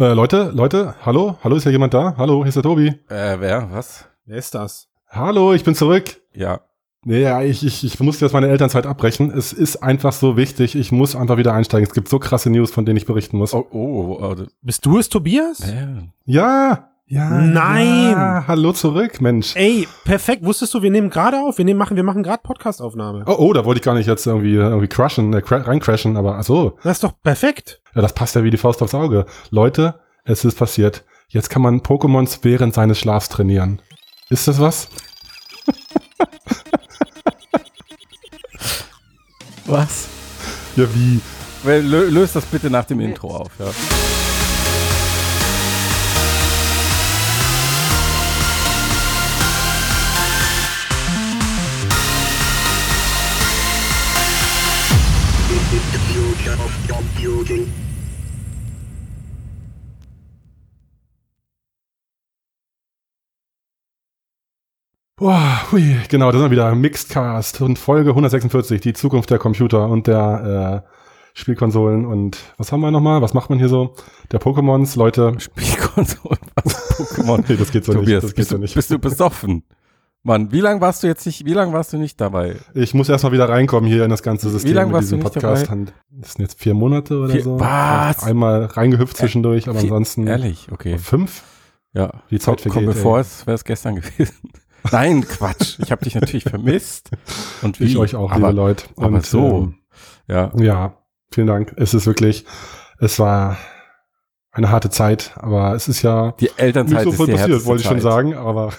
Äh, Leute, Leute, hallo? Hallo, ist ja jemand da? Hallo, hier ist der Tobi. Äh, wer? Was? Wer ist das? Hallo, ich bin zurück. Ja. Nee, ja, ich, ich, ich muss jetzt meine Elternzeit abbrechen. Es ist einfach so wichtig. Ich muss einfach wieder einsteigen. Es gibt so krasse News, von denen ich berichten muss. Oh, oh, oh. Bist du es, Tobias? Äh. Ja, ja. Nein. Ja, hallo zurück, Mensch. Ey, perfekt. Wusstest du, wir nehmen gerade auf. Wir nehmen, machen, wir machen gerade Podcast-Aufnahme. Oh, oh, da wollte ich gar nicht jetzt irgendwie, irgendwie crashen, äh, cra reincrashen, aber ach so. Das ist doch perfekt. Ja, das passt ja wie die Faust aufs Auge. Leute, es ist passiert. Jetzt kann man Pokémons während seines Schlafs trainieren. Ist das was? Was? Ja, wie? Löst das bitte nach dem Intro auf, ja. Boah, hui, genau, da sind wir wieder. Mixedcast und Folge 146, die Zukunft der Computer und der äh, Spielkonsolen und was haben wir nochmal? Was macht man hier so? Der Pokémons, Leute. Spielkonsole, was? Pokémon. Nee, das geht so Tobias, nicht. Das geht bist, so du, nicht. bist du besoffen? Mann, wie lange warst du jetzt nicht, wie lange warst du nicht dabei? Ich muss erstmal wieder reinkommen hier in das ganze System Wie lange mit warst du nicht Podcast. dabei? Das sind jetzt vier Monate oder Vier- so. was? Einmal reingehüpft zwischendurch, aber Wie- ansonsten Ehrlich, okay. fünf. Ja. Die Zeit Komm, vergeht. ey. vor, als wäre es gestern gewesen. Nein, Quatsch. Ich habe dich natürlich vermisst. Und wie? Ich euch auch, aber, liebe Leute. Aber Und, so. ja. Ähm, ja, vielen Dank. Es ist wirklich, es war eine harte Zeit, aber es ist ja Die Elternzeit nicht so ist voll passiert, wollte ich schon Zeit. sagen, aber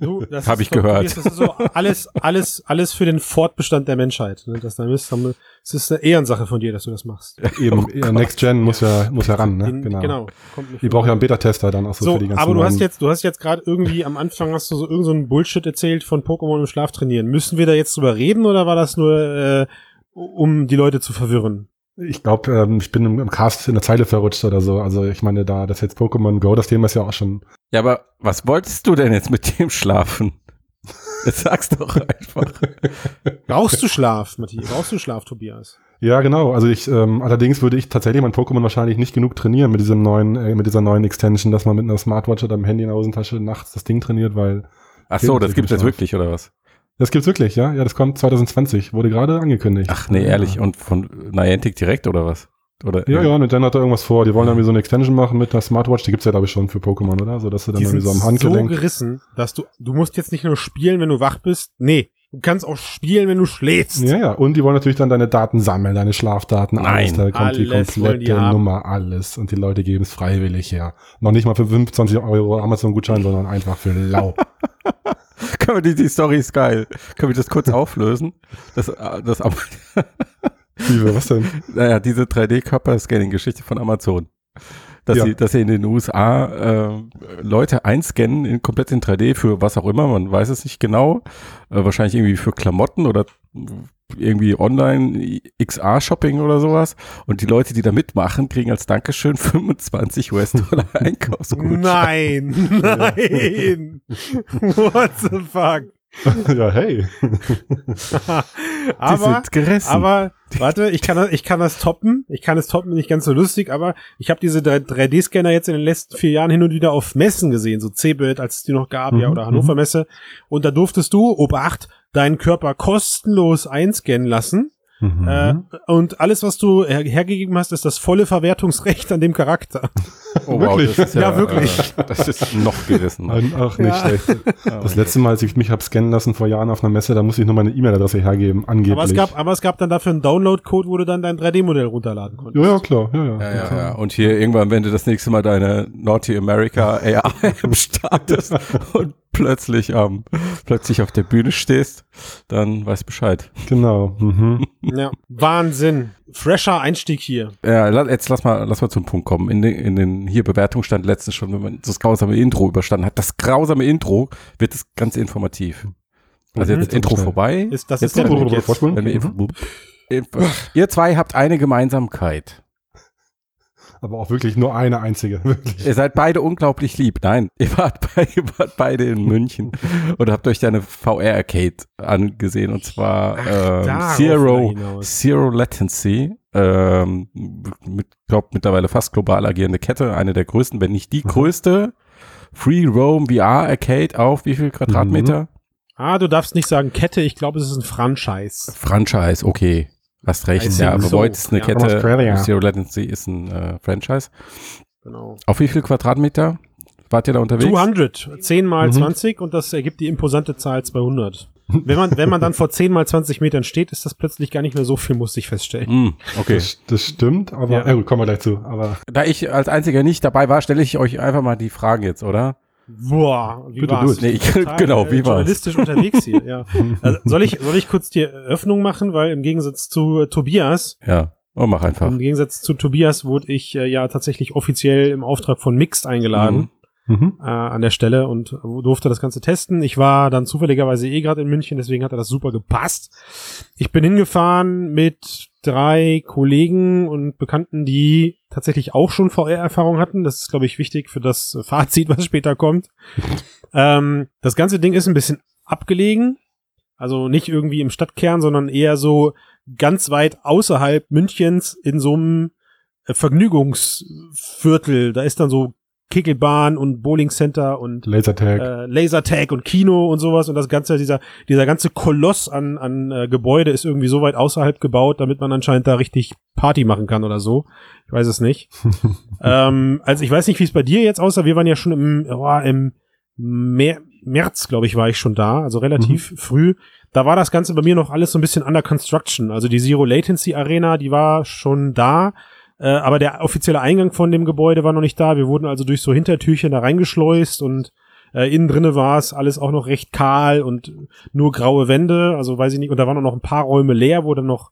Du, das Hab ist ich gehört. Das ist so alles, alles, alles für den Fortbestand der Menschheit. Ne? Das, dann ist, haben- es ist eine Ehrensache von dir, dass du das machst. eben Oh. Next Gen muss ja, muss ja ran, ne? Den- Genau. genau. Kommt nicht Die braucht ja einen Beta-Tester dann auch so, So, für die ganzen aber du hast jetzt, du hast jetzt gerade irgendwie am Anfang hast du so irgend so einen Bullshit erzählt von Pokémon im Schlaf trainieren. Müssen wir da jetzt drüber reden oder war das nur, äh, um die Leute zu verwirren? Ich glaube, ähm, ich bin im, im Cast in der Zeile verrutscht oder so. Also ich meine, da das jetzt Pokémon Go, das Thema ist ja auch schon. Ja, aber was wolltest du denn jetzt mit dem schlafen? Jetzt sag's doch einfach. Brauchst du Schlaf, Matthias? Brauchst du Schlaf, Tobias? Ja, genau. Also ich, ähm, allerdings würde ich tatsächlich mein Pokémon wahrscheinlich nicht genug trainieren mit diesem neuen, äh, mit dieser neuen Extension, dass man mit einer Smartwatch oder einem Handy in der Hosentasche nachts das Ding trainiert, weil Ach so, das gibt's jetzt wirklich, oder was? Das gibt's wirklich, ja. Ja, das kommt 2020, wurde gerade angekündigt. Ach nee, ja. ehrlich. Und von Niantic direkt, oder was? Oder, Ja, ja, Nintendo hat da irgendwas vor. Die wollen irgendwie so eine Extension machen mit einer Smartwatch. Die gibt's ja, glaube ich, schon für Pokémon, oder? So, dass du dann Die irgendwie sind so am so Handgelenk. gerissen, dass du, du musst jetzt nicht nur spielen, wenn du wach bist. Nee, du kannst auch spielen, wenn du schläfst. ja, ja. Und die wollen natürlich dann deine Daten sammeln, deine Schlafdaten, alles. Nein. Da kommt die Alles die komplette haben. Nummer, alles. Und die Leute geben es freiwillig her. Noch nicht mal für 25 Euro Amazon-Gutschein, sondern einfach für lau. Können wir die, die Story ist geil. Können wir das kurz auflösen? Das, äh, das, Wie, was denn? naja, diese 3D-Körper-Scanning-Geschichte von Amazon. Dass, Ja. sie, dass sie in den USA äh, Leute einscannen, in, komplett in 3D für was auch immer, man weiß es nicht genau. Äh, wahrscheinlich irgendwie für Klamotten oder irgendwie online XR-Shopping oder sowas. Und die Leute, die da mitmachen, kriegen als Dankeschön 25 US-Dollar Einkaufsgutschein. Nein, nein. What the fuck? ja, hey. Die aber, sind gerissen. aber, warte, ich kann, das- ich kann das toppen. Ich kann es toppen, nicht ganz so lustig, aber ich habe diese 3D-Scanner jetzt in den letzten vier Jahren hin und wieder auf Messen gesehen, so CeBIT, als es die noch gab, ja, Mhm, oder Hannover Messe. Und da durftest du, Obacht, deinen Körper kostenlos einscannen lassen. Mhm. Äh, und alles, was du her hergegeben hast, ist das volle Verwertungsrecht an dem Charakter. oh, wirklich? Das ist ja, Ja, wirklich. Äh, das ist noch gerissen. Ein- Ach, nicht Ja. schlecht. Das letzte Mal, als ich mich hab scannen lassen vor Jahren auf einer Messe, da musste ich nur meine E-Mail-Adresse hergeben, angeblich. Aber es gab, aber es gab dann dafür einen Download-Code, wo du dann dein 3D-Modell runterladen konntest. ja, ja, klar. Ja, ja. Ja, ja, ja. Und hier irgendwann, wenn du das nächste Mal deine Naughty America AI-App startest und plötzlich, ähm, plötzlich auf der Bühne stehst, dann weißt Bescheid. Genau. Mhm. Ja, Wahnsinn. Fresher Einstieg hier. Ja, jetzt lass mal, lass mal zum Punkt kommen. In den, in den hier Bewertung stand letztens schon, wenn man das grausame Intro überstanden hat. Das grausame Intro wird das ganz informativ. Also Mhm. jetzt Intro Schnell. vorbei. Ist, das Jetzt ist der Punkt Mhm. Ihr zwei habt eine Gemeinsamkeit. Aber auch wirklich nur eine einzige. Wirklich. Ihr seid beide unglaublich lieb. Nein, ihr wart, bei, ihr wart beide in München und habt euch eine VR-Arcade angesehen und zwar Ach, ähm, Zero. Zero Latency. ähm, mit, glaub, mittlerweile fast global agierende Kette, eine der größten, wenn nicht die Mhm. größte. Free Roam VR Arcade auf wie viel Quadratmeter? Ah, du darfst nicht sagen Kette, ich glaube, es ist ein Franchise. Franchise, okay. Hast recht, ja, aber so. Void ist eine Ja. Kette. Zero Latency ist ein äh, Franchise. Genau. Auf wie viel Quadratmeter wart ihr da unterwegs? 200, 10 mal Mhm. 20 und das ergibt die imposante Zahl 200. Wenn man, wenn man dann vor 10 mal 20 Metern steht, ist das plötzlich gar nicht mehr so viel, muss ich feststellen. Hm, okay. Das, das stimmt, aber Ja. ja. gut, kommen wir gleich zu. Aber Da ich als einziger nicht dabei war, stelle ich euch einfach mal die Fragen jetzt, oder? Boah, wie Bitte war's? du. Nee, ich- genau, äh, wie war's? Journalistisch unterwegs hier, ja. Also, soll ich, soll ich kurz die Eröffnung machen, weil im Gegensatz zu äh, Tobias, Ja. Oh, mach einfach. im Gegensatz zu Tobias wurde ich äh, ja tatsächlich offiziell im Auftrag von Mixed eingeladen. Mhm. mhm. äh, an der Stelle und durfte das Ganze testen. Ich war dann zufälligerweise eh gerade in München, deswegen hat er das super gepasst. Ich bin hingefahren mit drei Kollegen und Bekannten, die tatsächlich auch schon VR-Erfahrung hatten. Das ist, glaube ich, wichtig für das Fazit, was später kommt. ähm, das ganze Ding ist ein bisschen abgelegen. Also nicht irgendwie im Stadtkern, sondern eher so ganz weit außerhalb Münchens in so einem äh, Vergnügungsviertel. Da ist dann so Kegelbahn und Bowling Center und Lasertag. äh, Lasertag und Kino und sowas und das ganze dieser dieser ganze Koloss an an äh, Gebäude ist irgendwie so weit außerhalb gebaut, damit man anscheinend da richtig Party machen kann oder so. Ich weiß es nicht. ähm, also ich weiß nicht, wie es bei dir jetzt aussah. Wir waren ja schon im oh, im Mer März, glaube ich, war ich schon da, also relativ früh. Da war das Ganze bei mir noch alles so ein bisschen under construction. Also die Zero Latency Arena, die war schon da. Äh, aber der offizielle Eingang von dem Gebäude war noch nicht da. Wir wurden also durch so Hintertürchen da reingeschleust und äh, innen drinne war es alles auch noch recht kahl und nur graue Wände. Also weiß ich nicht. Und da waren auch noch ein paar Räume leer, wo dann noch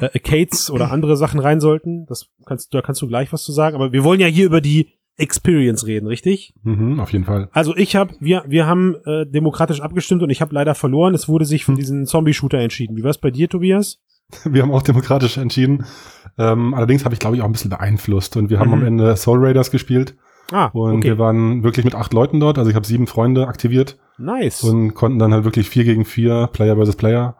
äh, Arcades oder andere Sachen rein sollten. Das kannst, da kannst du gleich was zu sagen. Aber wir wollen ja hier über die Experience reden, richtig? Mhm, auf jeden Fall. Also ich habe, wir, wir haben äh, demokratisch abgestimmt und ich habe leider verloren. Es wurde sich für diesen Zombie-Shooter entschieden. Wie war es bei dir, Tobias? Wir haben auch demokratisch entschieden. Ähm, allerdings habe ich, glaube ich, auch ein bisschen beeinflusst. Und wir haben Mhm. am Ende Soul Raiders gespielt. Ah, Und okay. wir waren wirklich mit acht Leuten dort. Also ich habe sieben Freunde aktiviert nice. und konnten dann halt wirklich vier gegen vier, Player versus Player,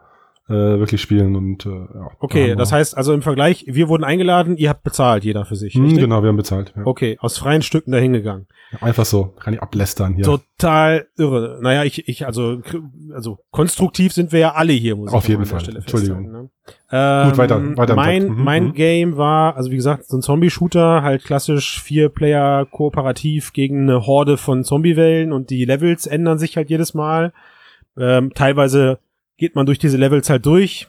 äh, wirklich spielen. Und äh, ja, Okay, das heißt also im Vergleich, wir wurden eingeladen, ihr habt bezahlt, jeder für sich. Hm, richtig? genau, wir haben bezahlt. Ja. Okay, aus freien Stücken dahingegangen. Einfach so, kann ich ablästern hier. Total irre. Naja, ich, ich, also, also konstruktiv sind wir ja alle hier, muss Auf ich jeden Fall. Stelle Entschuldigung. Ne? Ähm, Gut, weiter- weiter im Mein. Mhm, mein mhm. Game war, also wie gesagt, so ein Zombie-Shooter, halt klassisch vier Player kooperativ gegen eine Horde von Zombie-Wellen und die Levels ändern sich halt jedes Mal. Ähm, teilweise geht man durch diese Levels halt durch.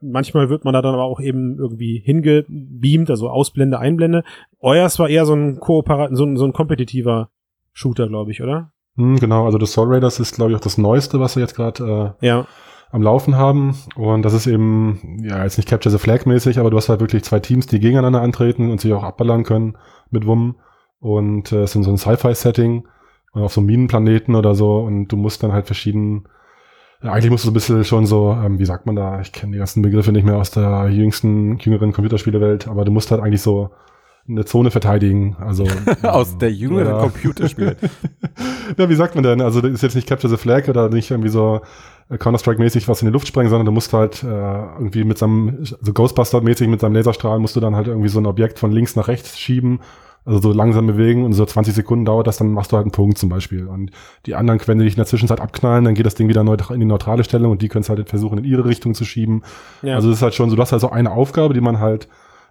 Manchmal wird man da dann aber auch eben irgendwie hingebeamt, also Ausblende, Einblende. Euers war eher so ein Kooperat, so ein, so ein kompetitiver Shooter, glaube ich, oder? Hm, genau, also das Soul Raiders ist, glaube ich, auch das Neueste, was wir jetzt gerade äh, Ja. am Laufen haben. Und das ist eben, ja, jetzt nicht Capture the Flag mäßig, aber du hast halt wirklich zwei Teams, die gegeneinander antreten und sich auch abballern können mit Wummen. Und äh, es ist in so ein Sci-Fi-Setting äh, auf so einem Minenplaneten oder so. Und du musst dann halt verschieden, ja, eigentlich musst du so ein bisschen schon so, ähm, wie sagt man da, ich kenne die ganzen Begriffe nicht mehr aus der jüngsten, jüngeren Computerspielewelt, aber du musst halt eigentlich so eine Zone verteidigen. Also Aus der jüngeren ja. Computerspiel. ja, wie sagt man denn? Also das ist jetzt nicht Capture the Flag oder nicht irgendwie so äh, Counter-Strike-mäßig was in die Luft sprengen, sondern du musst halt äh, irgendwie mit seinem, so Ghostbuster-mäßig mit seinem Laserstrahl musst du dann halt irgendwie so ein Objekt von links nach rechts schieben, also so langsam bewegen und so 20 Sekunden dauert das, dann machst du halt einen Punkt zum Beispiel. Und die anderen, wenn die dich in der Zwischenzeit abknallen, dann geht das Ding wieder in die neutrale Stellung und die können es halt versuchen, in ihre Richtung zu schieben. ja. Also es ist halt schon so, du hast halt so eine Aufgabe, die man halt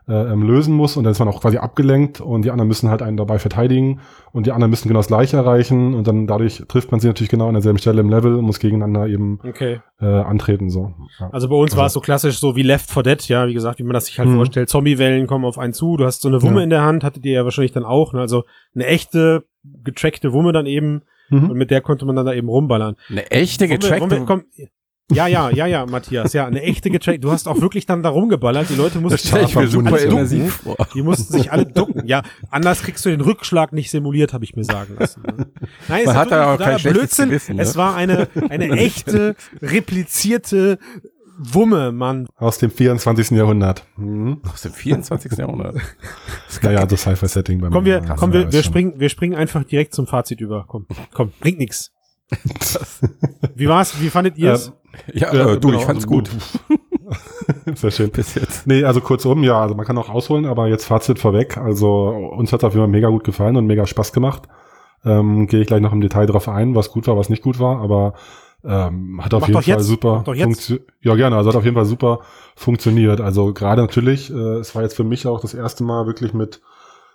äh, ähm, lösen muss und dann ist man auch quasi abgelenkt und die anderen müssen halt einen dabei verteidigen und die anderen müssen genau das gleiche erreichen und dann dadurch trifft man sie natürlich genau an derselben Stelle im Level und muss gegeneinander eben okay. äh, antreten so. Ja. Also bei uns war es Also- so klassisch, so wie Left 4 Dead, ja, wie gesagt, wie man das sich halt Mhm. vorstellt. Zombiewellen kommen auf einen zu, du hast so eine Wumme Ja. in der Hand, hattet ihr ja wahrscheinlich dann auch, ne? also eine echte, getrackte Wumme dann eben und Mhm. mit der konnte man dann da eben rumballern. Eine echte Wumme, getrackte. Wumme, ja, ja, ja, ja, Matthias, ja, eine echte getrackte, du hast auch wirklich dann da rumgeballert, die Leute mussten das stelle ich mir super immersiv vor. Die mussten sich alle ducken. Ja, anders kriegst du den Rückschlag nicht simuliert, habe ich mir sagen lassen. ne? Nein, es Man war hat da auch kein Blödsinn. Gewissen, ne? Es war eine, eine echte, replizierte Wumme, Mann. Aus dem 24. Jahrhundert. Mhm. Aus dem 24. Jahrhundert. Naja, das Sci-Fi-Setting beim Komm, wir, ja, komm, wir, wir springen, wir springen einfach direkt zum Fazit über. Komm, komm, bringt nix. Wie war's? Wie fandet ihr es? Ja, Ja, äh, du, genau, ich fand's also, gut. Sehr schön. bis jetzt. Nee, also kurzum, ja, also man kann auch ausholen, aber jetzt Fazit vorweg. Also uns hat es auf jeden Fall mega gut gefallen und mega Spaß gemacht. Ähm, Gehe ich gleich noch im Detail drauf ein, was gut war, was nicht gut war, aber ähm, hat auf Mach jeden doch Fall jetzt, super mach doch jetzt. funktio- Ja, gerne, also hat auf jeden Fall super funktioniert. Also gerade natürlich, äh, es war jetzt für mich auch das erste Mal wirklich mit,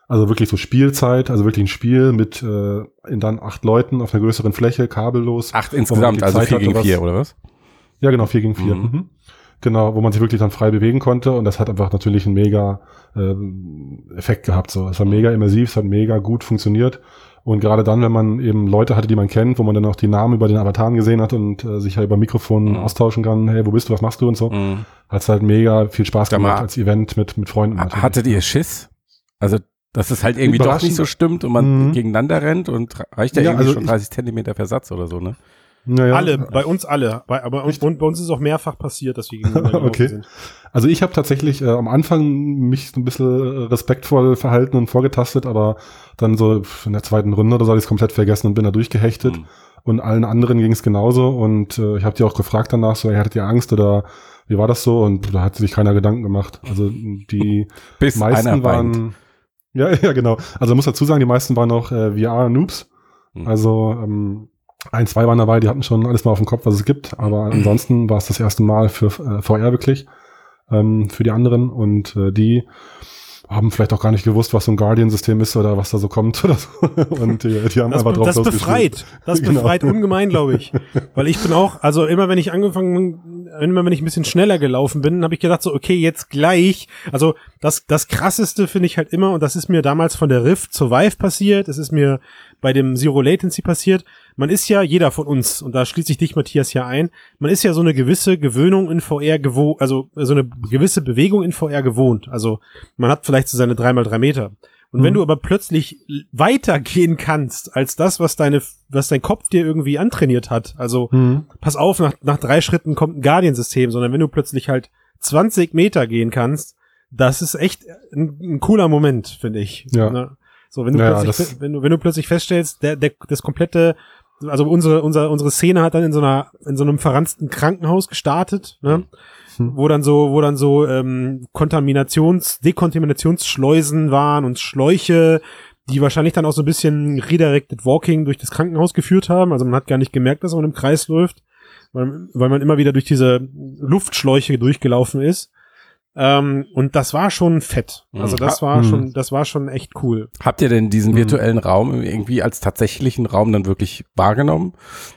also wirklich so Spielzeit, also wirklich ein Spiel mit äh, in dann acht Leuten auf einer größeren Fläche, kabellos. Acht insgesamt, also vier hatte, gegen was- vier, oder was? Ja, genau, 4 gegen 4. Mhm. Mhm. Genau, wo man sich wirklich dann frei bewegen konnte und das hat einfach natürlich einen mega ähm, Effekt gehabt. So, es war mega immersiv, es hat mega gut funktioniert. Und gerade dann, wenn man eben Leute hatte, die man kennt, wo man dann auch die Namen über den Avataren gesehen hat und äh, sich halt über Mikrofon Mhm. austauschen kann, hey, wo bist du, was machst du und so, Mhm. hat es halt mega viel Spaß Sag mal, gemacht als Event mit, mit Freunden. Natürlich. Hattet ihr Schiss? Also, dass es halt irgendwie doch nicht so stimmt und man Mhm. gegeneinander rennt und reicht ja, Ja, irgendwie also schon ich- 30 Zentimeter Versatz oder so, ne? Naja, Alle, bei uns alle. Bei, aber und, und bei uns ist auch mehrfach passiert, dass wir gegeneinander Okay. sind. Also ich habe tatsächlich äh, am Anfang mich so ein bisschen äh, respektvoll verhalten und vorgetastet, aber dann so in der zweiten Runde oder so habe ich es komplett vergessen und bin da durchgehechtet. Mhm. Und allen anderen ging es genauso. Und äh, ich habe die auch gefragt danach, so, hey, hattet ihr Angst oder wie war das so? Und da hat sich keiner Gedanken gemacht. Also die meisten waren. Ja, ja, genau. Also ich muss dazu sagen, die meisten waren auch äh, VR-Noobs. Mhm. Also ähm, ein, zwei waren dabei, die hatten schon alles mal auf dem Kopf, was es gibt. Aber ansonsten war es das erste Mal für äh, VR wirklich ähm, für die anderen. Und äh, die haben vielleicht auch gar nicht gewusst, was so ein Guardian-System ist oder was da so kommt oder so. Und die, die haben Das, einfach drauf das befreit. Das Genau. befreit ungemein, glaube ich. Weil ich bin auch, also immer wenn ich angefangen, immer wenn ich ein bisschen schneller gelaufen bin, habe ich gedacht so, okay, jetzt gleich. Also das, das krasseste finde ich halt immer, und das ist mir damals von der Rift zur Vive passiert, es ist mir bei dem Zero Latency passiert. Man ist ja, jeder von uns, und da schließt sich dich, Matthias, ja ein, man ist ja so eine gewisse Gewöhnung in VR gewohnt, also so eine gewisse Bewegung in VR gewohnt. Also man hat vielleicht so seine drei mal drei Meter. Und wenn Mhm. du aber plötzlich weitergehen kannst als das, was deine, was dein Kopf dir irgendwie antrainiert hat, also Mhm. pass auf, nach, nach drei Schritten kommt ein Guardian-System, sondern wenn du plötzlich halt 20 Meter gehen kannst, das ist echt ein, ein cooler Moment, finde ich. Ja. Ne? So, wenn du, Ja, plötzlich, wenn du, wenn du plötzlich feststellst, der, der, das komplette, also unsere, unsere, unsere Szene hat dann in so einer, in so einem verranzten Krankenhaus gestartet, ne? Hm. Wo dann so, wo dann so ähm, Kontaminations-, Dekontaminationsschleusen waren und Schläuche, die wahrscheinlich dann auch so ein bisschen redirected Walking durch das Krankenhaus geführt haben. Also man hat gar nicht gemerkt, dass man im Kreis läuft, weil, weil man immer wieder durch diese Luftschläuche durchgelaufen ist. Ähm, und das war schon fett. Also das war Mhm. schon, das war schon echt cool. Habt ihr denn diesen Mhm. virtuellen Raum irgendwie als tatsächlichen Raum dann wirklich wahrgenommen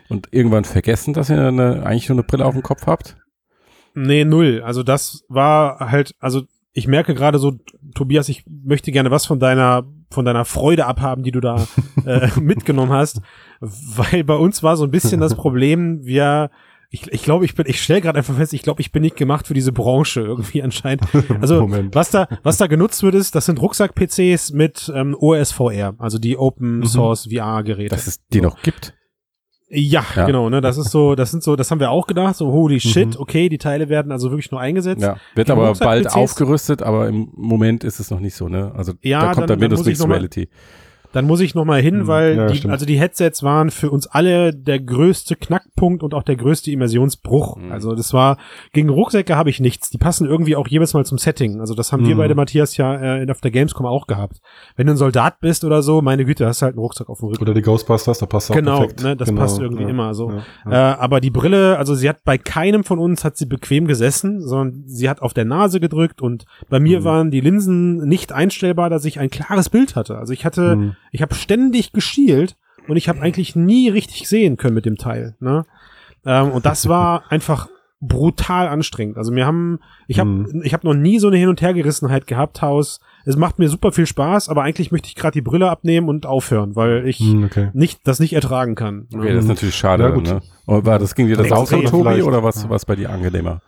und irgendwann vergessen, dass ihr eine, eigentlich nur eine Brille auf dem Kopf habt? Nee, null. Also das war halt, also ich merke gerade so, Tobias, ich möchte gerne was von deiner, von deiner Freude abhaben, die du da äh, mitgenommen hast. Weil bei uns war so ein bisschen das Problem, wir, ich, ich glaube, ich bin, ich stelle gerade einfach fest, ich glaube, ich bin nicht gemacht für diese Branche irgendwie anscheinend. Also Moment. was da, was da genutzt wird, ist, das sind Rucksack-PCs mit ähm, OSVR, also die Open Source VR-Geräte. Dass es die noch gibt? Ja, Ja. genau, ne, das ist so, das sind so, das haben wir auch gedacht, so holy shit, okay, die Teile werden also wirklich nur eingesetzt. Ja. Wird Die aber bald aufgerüstet, aber im Moment ist es noch nicht so, ne? Also Ja, da kommt dann- dann, Windows Mixed noch mal- Reality. Dann muss ich noch mal hin, Hm, weil ja, die, stimmt. also die Headsets waren für uns alle der größte Knackpunkt und auch der größte Immersionsbruch. Mhm. Also das war gegen Rucksäcke habe ich nichts. Die passen irgendwie auch jedes Mal zum Setting. Also das haben wir Mhm. beide Matthias ja äh, auf der Gamescom auch gehabt. Wenn du ein Soldat bist oder so, meine Güte, hast du halt einen Rucksack auf dem Rücken. Oder die Ghostbusters, da passt auch Genau, perfekt. ne, das Genau, passt irgendwie ja, immer so. Ja, ja. Äh, aber die Brille, also sie hat bei keinem von uns hat sie bequem gesessen, sondern sie hat auf der Nase gedrückt und bei mir Mhm. waren die Linsen nicht einstellbar, dass ich ein klares Bild hatte. Also ich hatte, Mhm. Ich habe ständig geschielt und ich habe eigentlich nie richtig sehen können mit dem Teil. Ne? Ähm, und das war einfach brutal anstrengend. Also wir haben, ich habe, Mhm. ich habe noch nie so eine Hin- und Hergerissenheit gehabt, Haus. Es macht mir super viel Spaß, aber eigentlich möchte ich gerade die Brille abnehmen und aufhören, weil ich Hm, okay. nicht das nicht ertragen kann. Okay, das ist natürlich schade. Ja, gut. Ne? War das ging dir das auch so, Tobi, vielleicht. oder was was bei dir angenehmer?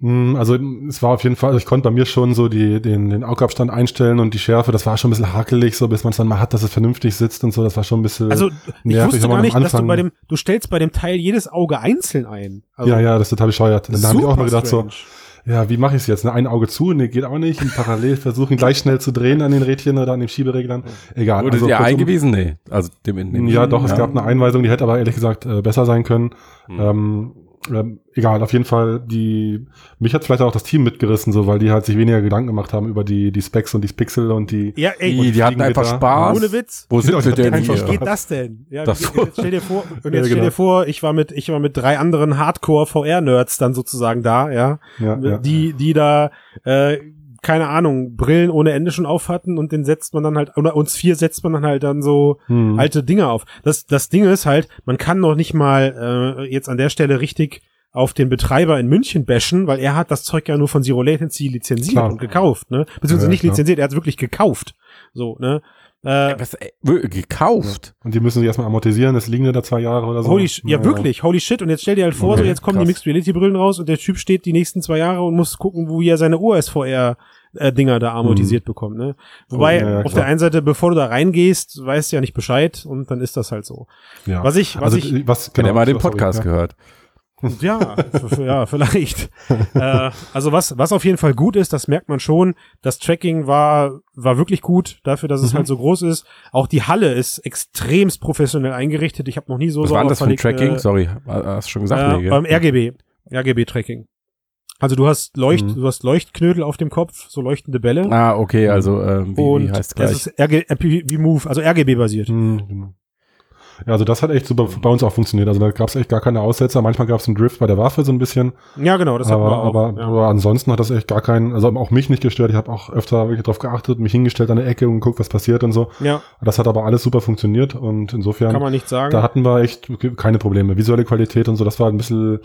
Hm, Also es war auf jeden Fall, also ich konnte bei mir schon so die, den, den Augabstand einstellen und die Schärfe, das war schon ein bisschen hakelig, so bis man es dann mal hat, dass es vernünftig sitzt und so, das war schon ein bisschen. Also ich nervig, wusste gar nicht, dass du bei dem, du stellst bei dem Teil jedes Auge einzeln ein. Also, ja, ja, das ist total bescheuert. Dann habe ich auch mal gedacht strange. so, ja, wie mache ich es jetzt? Ne, ein Auge zu, nee, geht auch nicht. Und parallel versuchen gleich schnell zu drehen an den Rädchen oder an den Schiebereglern. Egal. Wurde dir kurzum- eingewiesen? Nee. Also dem entnehmen. Ja, doch, es gab eine Einweisung, die hätte aber ehrlich gesagt äh, besser sein können. Hm. Ähm, ähm, egal, auf jeden Fall, die, mich hat vielleicht auch das Team mitgerissen, so, weil die halt sich weniger Gedanken gemacht haben über die, die Specs und die Pixel und die. Ja, ey, Die, die hatten einfach. Spaß. ohne Witz. Wo sind wir die denn hatten Wie hier? geht das denn? Ja, Das- wie, jetzt stell dir vor, und Ja, jetzt stell genau. dir vor, ich war mit, ich war mit drei anderen Hardcore-VR-Nerds dann sozusagen da, ja, Ja, ja. die, die da, äh, keine Ahnung, Brillen ohne Ende schon auf hatten und den setzt man dann halt, oder uns vier setzt man dann halt dann so Hm. alte Dinge auf. Das, das Ding ist halt, man kann noch nicht mal äh, jetzt an der Stelle richtig auf den Betreiber in München bashen, weil er hat das Zeug ja nur von Zero Latency lizenziert Klar. und gekauft, ne? Beziehungsweise Ja, nicht klar. lizenziert, er hat es wirklich gekauft. So, ne? Äh, Was, ey, gekauft? Und die müssen sich erstmal amortisieren, es liegen ja da zwei Jahre oder so. Holy, sh- ja, wirklich, holy shit. Und jetzt stell dir halt vor, Okay, so jetzt kommen die krass. Mixed Reality Brillen raus und der Typ steht die nächsten zwei Jahre und muss gucken, wo er seine OSVR äh, Dinger da amortisiert bekommt, ne? Wobei, ja, ja, auf der einen Seite, bevor du da reingehst, weißt du ja nicht Bescheid und dann ist das halt so. Ja. Was ich, was also, ich, was, Genau, Wenn er mal den sorry, Podcast ja. gehört. Ja, f- ja, vielleicht. äh, also was, was auf jeden Fall gut ist, das merkt man schon. Das Tracking war, war wirklich gut dafür, dass es Mhm. halt so groß ist. Auch die Halle ist extremst professionell eingerichtet. Ich habe noch nie so Was so war das für ein verlegte, Tracking? Sorry, hast du schon gesagt? Äh, nee, beim RGB, RGB-Tracking. Also du hast Leucht, Mhm. du hast Leuchtknödel auf dem Kopf, so leuchtende Bälle. Ah, okay, also ähm, wie, und wie heißt das gleich? ist RG, wie Move, also RGB basiert. Hm, genau. Ja, also das hat echt super bei uns auch funktioniert. Also da gab es echt gar keine Aussetzer. Manchmal gab es einen Drift bei der Waffe so ein bisschen. Ja, genau, das hatten aber, wir auch. aber, ja. aber ansonsten hat das echt gar keinen, also auch mich nicht gestört. Ich habe auch öfter wirklich drauf geachtet, mich hingestellt an der Ecke und geguckt, was passiert und so. ja, Das hat aber alles super funktioniert und insofern, kann man nicht sagen. da hatten wir echt keine Probleme. Visuelle Qualität und so, das war ein bisschen,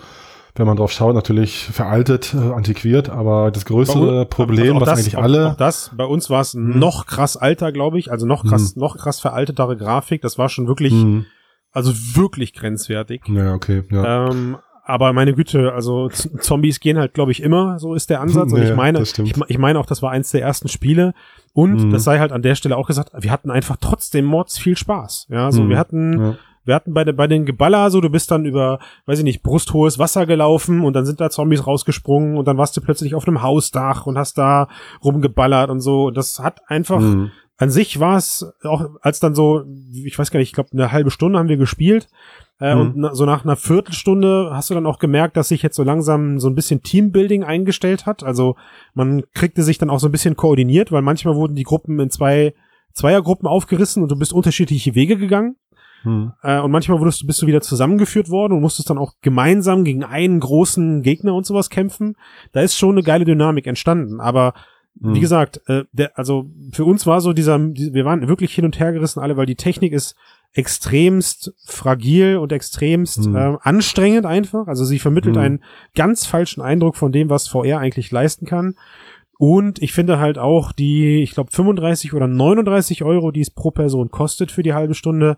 wenn man drauf schaut, natürlich veraltet, äh, antiquiert, aber das größere Problem, Also was das, eigentlich alle, Auch das, bei uns war es Mhm. noch krass alter, glaube ich. Also noch krass, noch krass veraltetere Grafik. Das war schon wirklich, Hm, also wirklich grenzwertig. ja, okay, ja. Ähm, aber meine Güte, also Z Zombies gehen halt, glaube ich, immer, so ist der Ansatz. Und Ja, ich meine, ich, ich meine auch, das war eins der ersten Spiele. Und Mhm. das sei halt an der Stelle auch gesagt, wir hatten einfach trotzdem Mods viel Spaß. Ja, so Mhm. wir hatten, ja. Wir hatten bei, de, bei den Geballer so, du bist dann über, weiß ich nicht, brusthohes Wasser gelaufen und dann sind da Zombies rausgesprungen und dann warst du plötzlich auf einem Hausdach und hast da rumgeballert und so. Und das hat einfach, Hm. an sich war es auch, als dann so, ich weiß gar nicht, ich glaube, eine halbe Stunde haben wir gespielt. Äh, Mhm. Und na, so nach einer Viertelstunde hast du dann auch gemerkt, dass sich jetzt so langsam so ein bisschen Teambuilding eingestellt hat. Also man kriegte sich dann auch so ein bisschen koordiniert, weil manchmal wurden die Gruppen in zwei Zweiergruppen aufgerissen und du bist unterschiedliche Wege gegangen. Hm. Äh, und manchmal wurdest du, bist du wieder zusammengeführt worden und musstest dann auch gemeinsam gegen einen großen Gegner und sowas kämpfen. Da ist schon eine geile Dynamik entstanden. Aber wie Hm. gesagt, äh, der, also für uns war so dieser, die- wir waren wirklich hin und her gerissen alle, weil die Technik ist extremst fragil und extremst Hm. ähm, anstrengend einfach. Also sie vermittelt Hm. einen ganz falschen Eindruck von dem, was VR eigentlich leisten kann. Und ich finde halt auch die, ich glaube 35 oder 39 Euro, die es pro Person kostet für die halbe Stunde,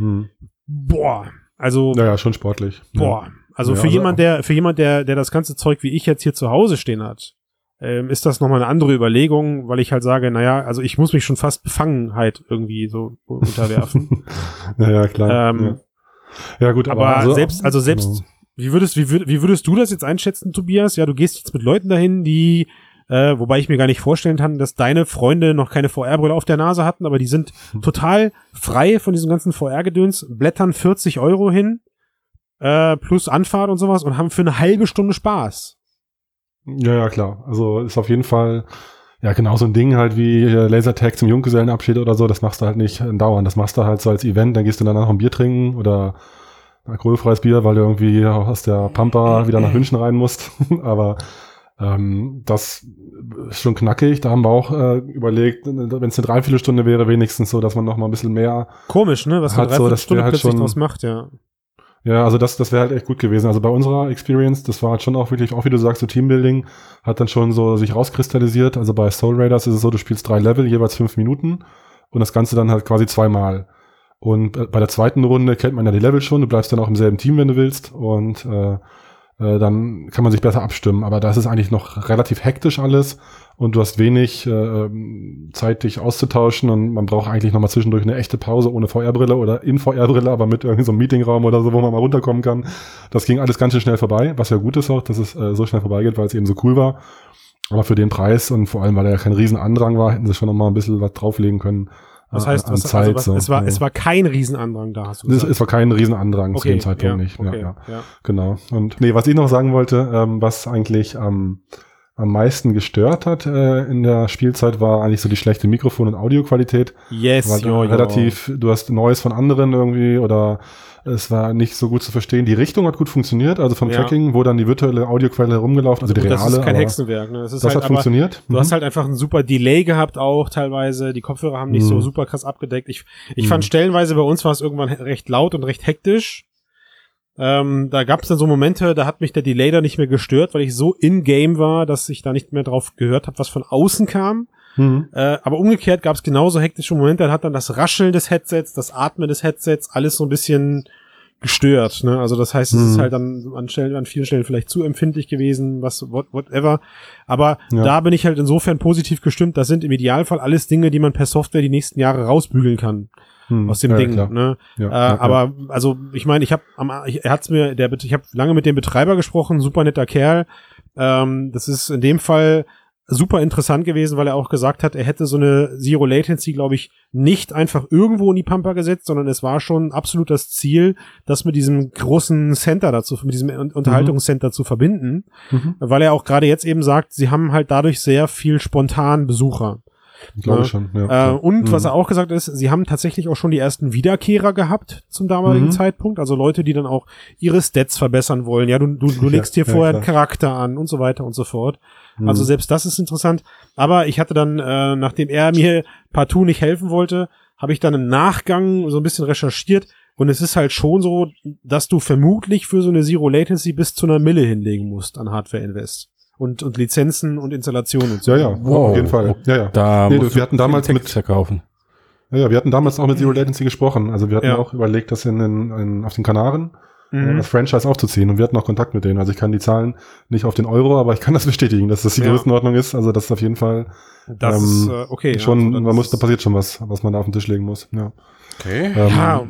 Hm. boah, also Ja, ja, schon sportlich. Boah, also Ja, für also jemand, der, für jemand, der, der das ganze Zeug wie ich jetzt hier zu Hause stehen hat, ähm, ist das nochmal eine andere Überlegung, weil ich halt sage, naja, also ich muss mich schon fast Befangenheit irgendwie so unterwerfen. Ja, ja, klar. Ähm, ja. ja, gut, aber, aber also, selbst, also selbst, wie würdest, wie, würd, wie würdest du das jetzt einschätzen, Tobias? Ja, du gehst jetzt mit Leuten dahin, die, äh, wobei ich mir gar nicht vorstellen kann, dass deine Freunde noch keine VR-Brille auf der Nase hatten, aber die sind total frei von diesem ganzen VR-Gedöns, blättern 40 Euro hin, äh, plus Anfahrt und sowas und haben für eine halbe Stunde Spaß. Ja, ja, klar. Also ist auf jeden Fall ja genau so ein Ding halt wie äh, Lasertag zum Junggesellenabschied oder so. Das machst du halt nicht äh, dauernd. Das machst du halt so als Event. Dann gehst du danach noch ein Bier trinken oder alkoholfreies Bier, weil du irgendwie aus der Pampa wieder nach München rein musst. Aber ähm, das ist schon knackig. Da haben wir auch äh, überlegt, wenn es eine Dreiviertelstunde wäre, wenigstens so, dass man noch mal ein bisschen mehr Komisch, ne? Was Hat so, so, das Stunde halt plötzlich schon- draus macht, ja. Ja, also das, das wäre halt echt gut gewesen. Also bei unserer Experience, das war halt schon auch wirklich, auch wie du sagst, so Teambuilding hat dann schon so sich rauskristallisiert. Also bei Soul Raiders ist es so, du spielst drei Level, jeweils fünf Minuten und das Ganze dann halt quasi zweimal. Und äh, bei der zweiten Runde kennt man ja die Level schon, du bleibst dann auch im selben Team, wenn du willst und äh, äh, dann kann man sich besser abstimmen. Aber da ist es eigentlich noch relativ hektisch alles und du hast wenig äh, ähm, Zeit, dich auszutauschen und man braucht eigentlich nochmal zwischendurch eine echte Pause ohne VR-Brille oder in VR-Brille, aber mit irgendwie so einem Meetingraum oder so, wo man mal runterkommen kann. Das ging alles ganz schön schnell vorbei, was ja gut ist auch, dass es äh, so schnell vorbeigeht, weil es eben so cool war. Aber für den Preis und vor allem, weil er ja kein riesen Andrang war, hätten sie schon noch mal ein bisschen was drauflegen können. Was heißt, was, Zeit, also was, so, es war, ja. es war kein Riesenandrang da, hast du Es, gesagt. es war kein Riesenandrang zu dem Zeitpunkt ja, nicht. Okay, Ja, ja. ja. Genau. Und nee, was ich noch sagen wollte, ähm, was eigentlich am am meisten gestört hat äh, in der Spielzeit, war eigentlich so die schlechte Mikrofon- und Audioqualität. Yes, war jo, jo. relativ, du hast Neues von anderen irgendwie oder es war nicht so gut zu verstehen. Die Richtung hat gut funktioniert, also vom Ja. Tracking, wo dann die virtuelle Audioquelle herumgelaufen, also die reale. das ist kein Hexenwerk, ne? Das Das halt hat funktioniert. Du hast halt einfach ein super Delay gehabt auch teilweise. Die Kopfhörer haben nicht so Mhm. super krass abgedeckt. Ich, ich Mhm. fand stellenweise bei uns war es irgendwann recht laut und recht hektisch. Ähm, da gab es dann so Momente, da hat mich der Delay da nicht mehr gestört, weil ich so in-game war, dass ich da nicht mehr drauf gehört habe, was von außen kam. Mhm. Äh, aber umgekehrt gab es genauso hektische Momente, da hat dann das Rascheln des Headsets, das Atmen des Headsets, alles so ein bisschen gestört. Ne? Also das heißt, es ist Mhm. halt dann an, Stellen, an vielen Stellen vielleicht zu empfindlich gewesen, was what, whatever. Aber Ja. da bin ich halt insofern positiv gestimmt. Das sind im Idealfall alles Dinge, die man per Software die nächsten Jahre rausbügeln kann Mhm. aus dem Ja, Ding. klar. Ne? Ja, äh, ja, aber also ich meine, ich habe er hat's mir der ich habe lange mit dem Betreiber gesprochen, super netter Kerl. Ähm, das ist in dem Fall super interessant gewesen, weil er auch gesagt hat, er hätte so eine Zero Latency, glaube ich, nicht einfach irgendwo in die Pampa gesetzt, sondern es war schon absolut das Ziel, das mit diesem großen Center dazu, mit diesem Un- Unterhaltungscenter zu verbinden, Mhm. weil er auch gerade jetzt eben sagt, sie haben halt dadurch sehr viel spontan Besucher. Glaube Ja. ich schon. Ja. Äh, und Mhm. was er auch gesagt hat, ist, sie haben tatsächlich auch schon die ersten Wiederkehrer gehabt zum damaligen Mhm. Zeitpunkt. Also Leute, die dann auch ihre Stats verbessern wollen. Ja, du, du, du legst ja, vorher klar. einen Charakter an und so weiter und so fort. Mhm. Also selbst das ist interessant. Aber ich hatte dann, äh, nachdem er mir partout nicht helfen wollte, habe ich dann im Nachgang so ein bisschen recherchiert. Und es ist halt schon so, dass du vermutlich für so eine Zero Latency bis zu einer Mille hinlegen musst an Hardware Invest. Und, und Lizenzen und Installationen und so. ja, ja, Wow. auf jeden Fall. Ja, ja. Da Nee, wir hatten damals mit- Texte kaufen. Ja, ja, wir hatten damals auch mit Zero Latency gesprochen. Also wir hatten Ja. auch überlegt, das in, in, in, auf den Kanaren äh, Mhm. das Franchise aufzuziehen. Und wir hatten auch Kontakt mit denen. Also ich kann die Zahlen nicht auf den Euro, aber ich kann das bestätigen, dass das die Ja. Größenordnung ist. Also das ist auf jeden Fall Das ähm, ist, äh, okay. schon, also das man muss, da passiert schon was, was man da auf den Tisch legen muss. Ja. Okay. Ähm, Ja,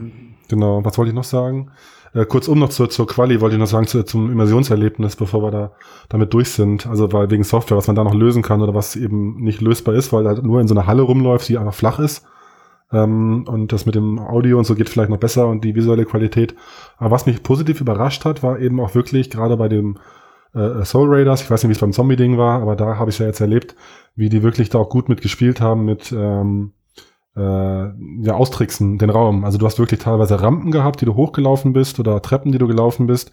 Genau, was wollte ich noch sagen? Äh, kurzum noch zur, zur Quali wollte ich noch sagen, zu, zum Immersionserlebnis, bevor wir da damit durch sind. Also weil wegen Software, was man da noch lösen kann oder was eben nicht lösbar ist, weil halt nur in so einer Halle rumläuft, die einfach flach ist. Ähm, und das mit dem Audio und so geht vielleicht noch besser und die visuelle Qualität. Aber was mich positiv überrascht hat, war eben auch wirklich gerade bei dem äh, Soul Raiders, ich weiß nicht, wie es beim Zombie-Ding war, aber da habe ich ja jetzt erlebt, wie die wirklich da auch gut mitgespielt haben mit ähm, äh, ja, austricksen, den Raum. Also du hast wirklich teilweise Rampen gehabt, die du hochgelaufen bist oder Treppen, die du gelaufen bist.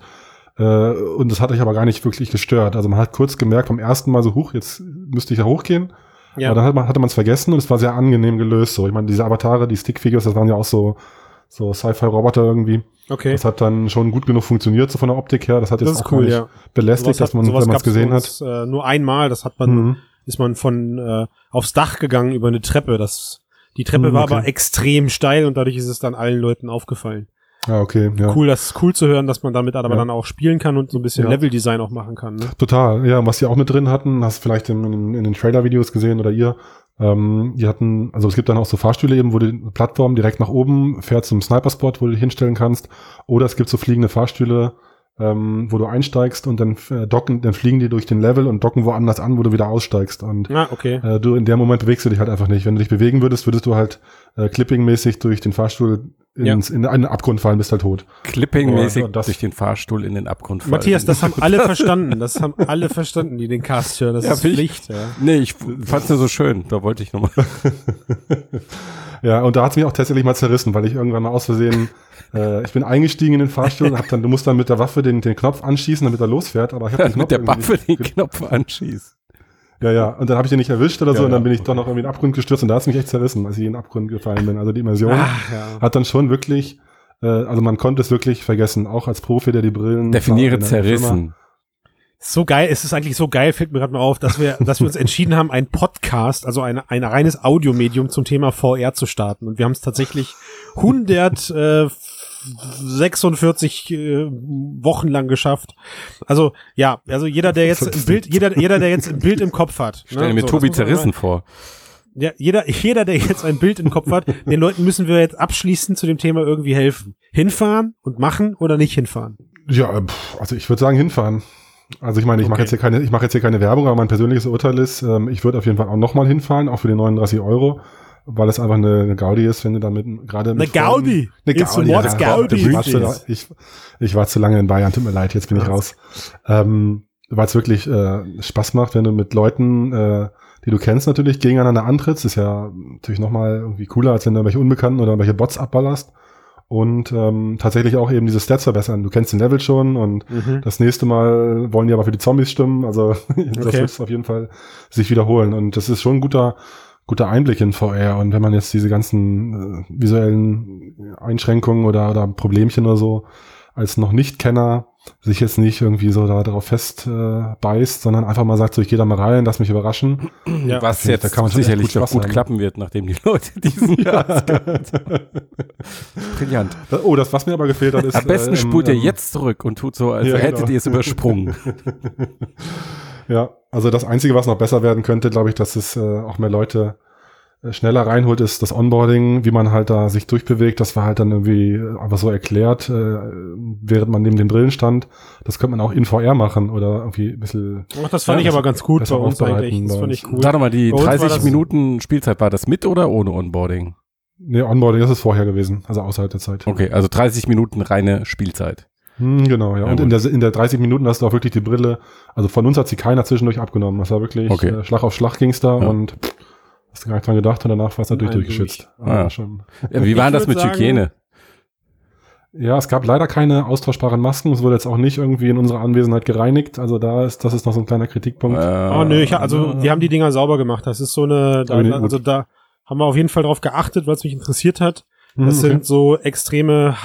Äh, und das hat euch aber gar nicht wirklich gestört. Also man hat kurz gemerkt beim ersten Mal so, huch, jetzt müsste ich ja hochgehen. ja. Aber dann hat man, hatte man es vergessen und es war sehr angenehm gelöst. So, ich meine, diese Avatare, die Stickfigures, das waren ja auch so, so Sci-Fi-Roboter irgendwie. okay. Das hat dann schon gut genug funktioniert, so von der Optik her. Das hat jetzt Das auch cool, nicht ja. belästigt, Sowas dass man, sowas wenn man es gesehen bei hat. uns, Äh, nur einmal, das hat man, Mhm. ist man von äh, aufs Dach gegangen über eine Treppe. Das, die Treppe war okay. aber extrem steil und dadurch ist es dann allen Leuten aufgefallen. Ja, okay, ja. Cool, das ist cool zu hören, dass man damit aber Ja. dann auch spielen kann und so ein bisschen Ja. Leveldesign auch machen kann. Ne? Total, ja, und was die auch mit drin hatten, hast du vielleicht in, in, in den Trailer-Videos gesehen oder ihr, ähm, die hatten, also es gibt dann auch so Fahrstühle eben, wo die Plattform direkt nach oben fährt zum Sniper-Spot, wo du dich hinstellen kannst, oder es gibt so fliegende Fahrstühle, ähm, wo du einsteigst und dann äh, docken, dann fliegen die durch den Level und docken woanders an, wo du wieder aussteigst und Ah, okay. äh, du in dem Moment bewegst du dich halt einfach nicht. Wenn du dich bewegen würdest, würdest du halt äh, clipping-mäßig durch den Fahrstuhl ins, in einen Abgrund fallen, bist halt tot. Clipping-mäßig Ja, durch den Fahrstuhl in den Abgrund fallen. Matthias, das haben alle verstanden. Das haben alle verstanden, die den Cast hören. Das Ja, ist find ich- Pflicht. Ja. Nee, ich fand's nur so schön. Da wollte ich nochmal. Ja, und da hat's mich auch tatsächlich mal zerrissen, weil ich irgendwann mal aus Versehen, äh, ich bin eingestiegen in den Fahrstuhl und hab dann, du musst dann mit der Waffe den, den Knopf anschießen, damit er losfährt, aber ich hab den Knopf Mit der Waffe den Knopf anschießt. Ja, ja, und dann habe ich den nicht erwischt oder so Ja, und dann ja, bin ich okay. doch noch irgendwie in den Abgrund gestürzt und da hat's mich echt zerrissen, als ich in den Abgrund gefallen bin. Also die Immersion Ach, ja. hat dann schon wirklich, äh, also man konnte es wirklich vergessen, auch als Profi, der die Brillen Definiere zerrissen. So geil, es ist eigentlich so geil, fällt mir gerade mal auf, dass wir, dass wir uns entschieden haben, ein Podcast, also ein, ein reines Audiomedium zum Thema VR zu starten. Und wir haben es tatsächlich 146 äh, Wochen lang geschafft. Also ja, also jeder, der jetzt ein Bild, jeder, jeder, der jetzt ein Bild im Kopf hat. Stell mir so, Tobi zerrissen vor. Ja, jeder, jeder, der jetzt ein Bild im Kopf hat, den Leuten müssen wir jetzt abschließend zu dem Thema irgendwie helfen. Hinfahren und machen oder nicht hinfahren. Ja, äh, also ich würde sagen hinfahren. Also ich meine, ich mache Okay. jetzt hier keine, ich mache jetzt hier keine Werbung, aber mein persönliches Urteil ist, ähm, ich würde auf jeden Fall auch nochmal hinfahren, auch für die 39 Euro, weil es einfach eine, eine Gaudi ist, wenn du damit gerade Eine mit Freunden- Gaudi. Eine Gaudi. ja. Gaudi Ich war, is zu, ich, ich war zu lange in Bayern, tut mir leid, jetzt bin ich raus. Ähm, weil es wirklich äh, Spaß macht, wenn du mit Leuten, äh, die du kennst, natürlich gegeneinander antrittst. Ist ja natürlich nochmal irgendwie cooler, als wenn du irgendwelche Unbekannten oder irgendwelche Bots abballerst. Und ähm, tatsächlich auch eben diese Stats verbessern. Du kennst den Level schon und Mhm. das nächste Mal wollen die aber für die Zombies stimmen. Also das Okay. wird es auf jeden Fall sich wiederholen. Und das ist schon ein guter, guter Einblick in VR. Und wenn man jetzt diese ganzen äh, visuellen Einschränkungen oder, oder Problemchen oder so als noch Nicht-Kenner sich jetzt nicht irgendwie so da darauf fest äh, beißt, sondern einfach mal sagt, so ich gehe da mal rein, lass mich überraschen. Ja. Was Da jetzt kann man sicherlich gut gut klappen wird, nachdem die Leute diesen Brillant. oh, das, was mir aber gefehlt hat, ist. Am besten äh, spult ihr ähm, jetzt zurück und tut so, als Ja, hättet genau. ihr es übersprungen. Ja, also das Einzige, was noch besser werden könnte, glaube ich, dass es äh, auch mehr Leute äh, schneller reinholt, ist das Onboarding, wie man halt da sich durchbewegt. Das war halt dann irgendwie äh, einfach so erklärt, äh, während man neben den Brillen stand. Das könnte man auch in VR machen oder irgendwie ein bisschen. Ach, das fand Ja, ich aber ganz gut bei uns eigentlich. Das fand ich cool. Sag doch mal, die Bei uns war 30 das- Minuten Spielzeit, war das mit oder ohne Onboarding? Nee, Onboarding, das ist vorher gewesen, also außerhalb der Zeit. Okay, also 30 Minuten reine Spielzeit. Hm, genau, ja. Ja, Und gut. in der, in der 30 Minuten hast du auch wirklich die Brille, also von uns hat sie keiner zwischendurch abgenommen. Das war wirklich Okay. äh, Schlag auf Schlag ging's da Ja. und pff, hast du gar nicht dran gedacht und danach war es natürlich Nein, durchgeschützt. durch. Ah, ja. schon. Ja, wie war das mit sagen- Hygiene? Ja, es gab leider keine austauschbaren Masken. Es wurde jetzt auch nicht irgendwie in unserer Anwesenheit gereinigt. Also da ist, das ist noch so ein kleiner Kritikpunkt. Oh nö, ich, also wir haben die Dinger sauber gemacht. Das ist so eine, da, also da haben wir auf jeden Fall drauf geachtet, was mich interessiert hat. Das okay. sind so extreme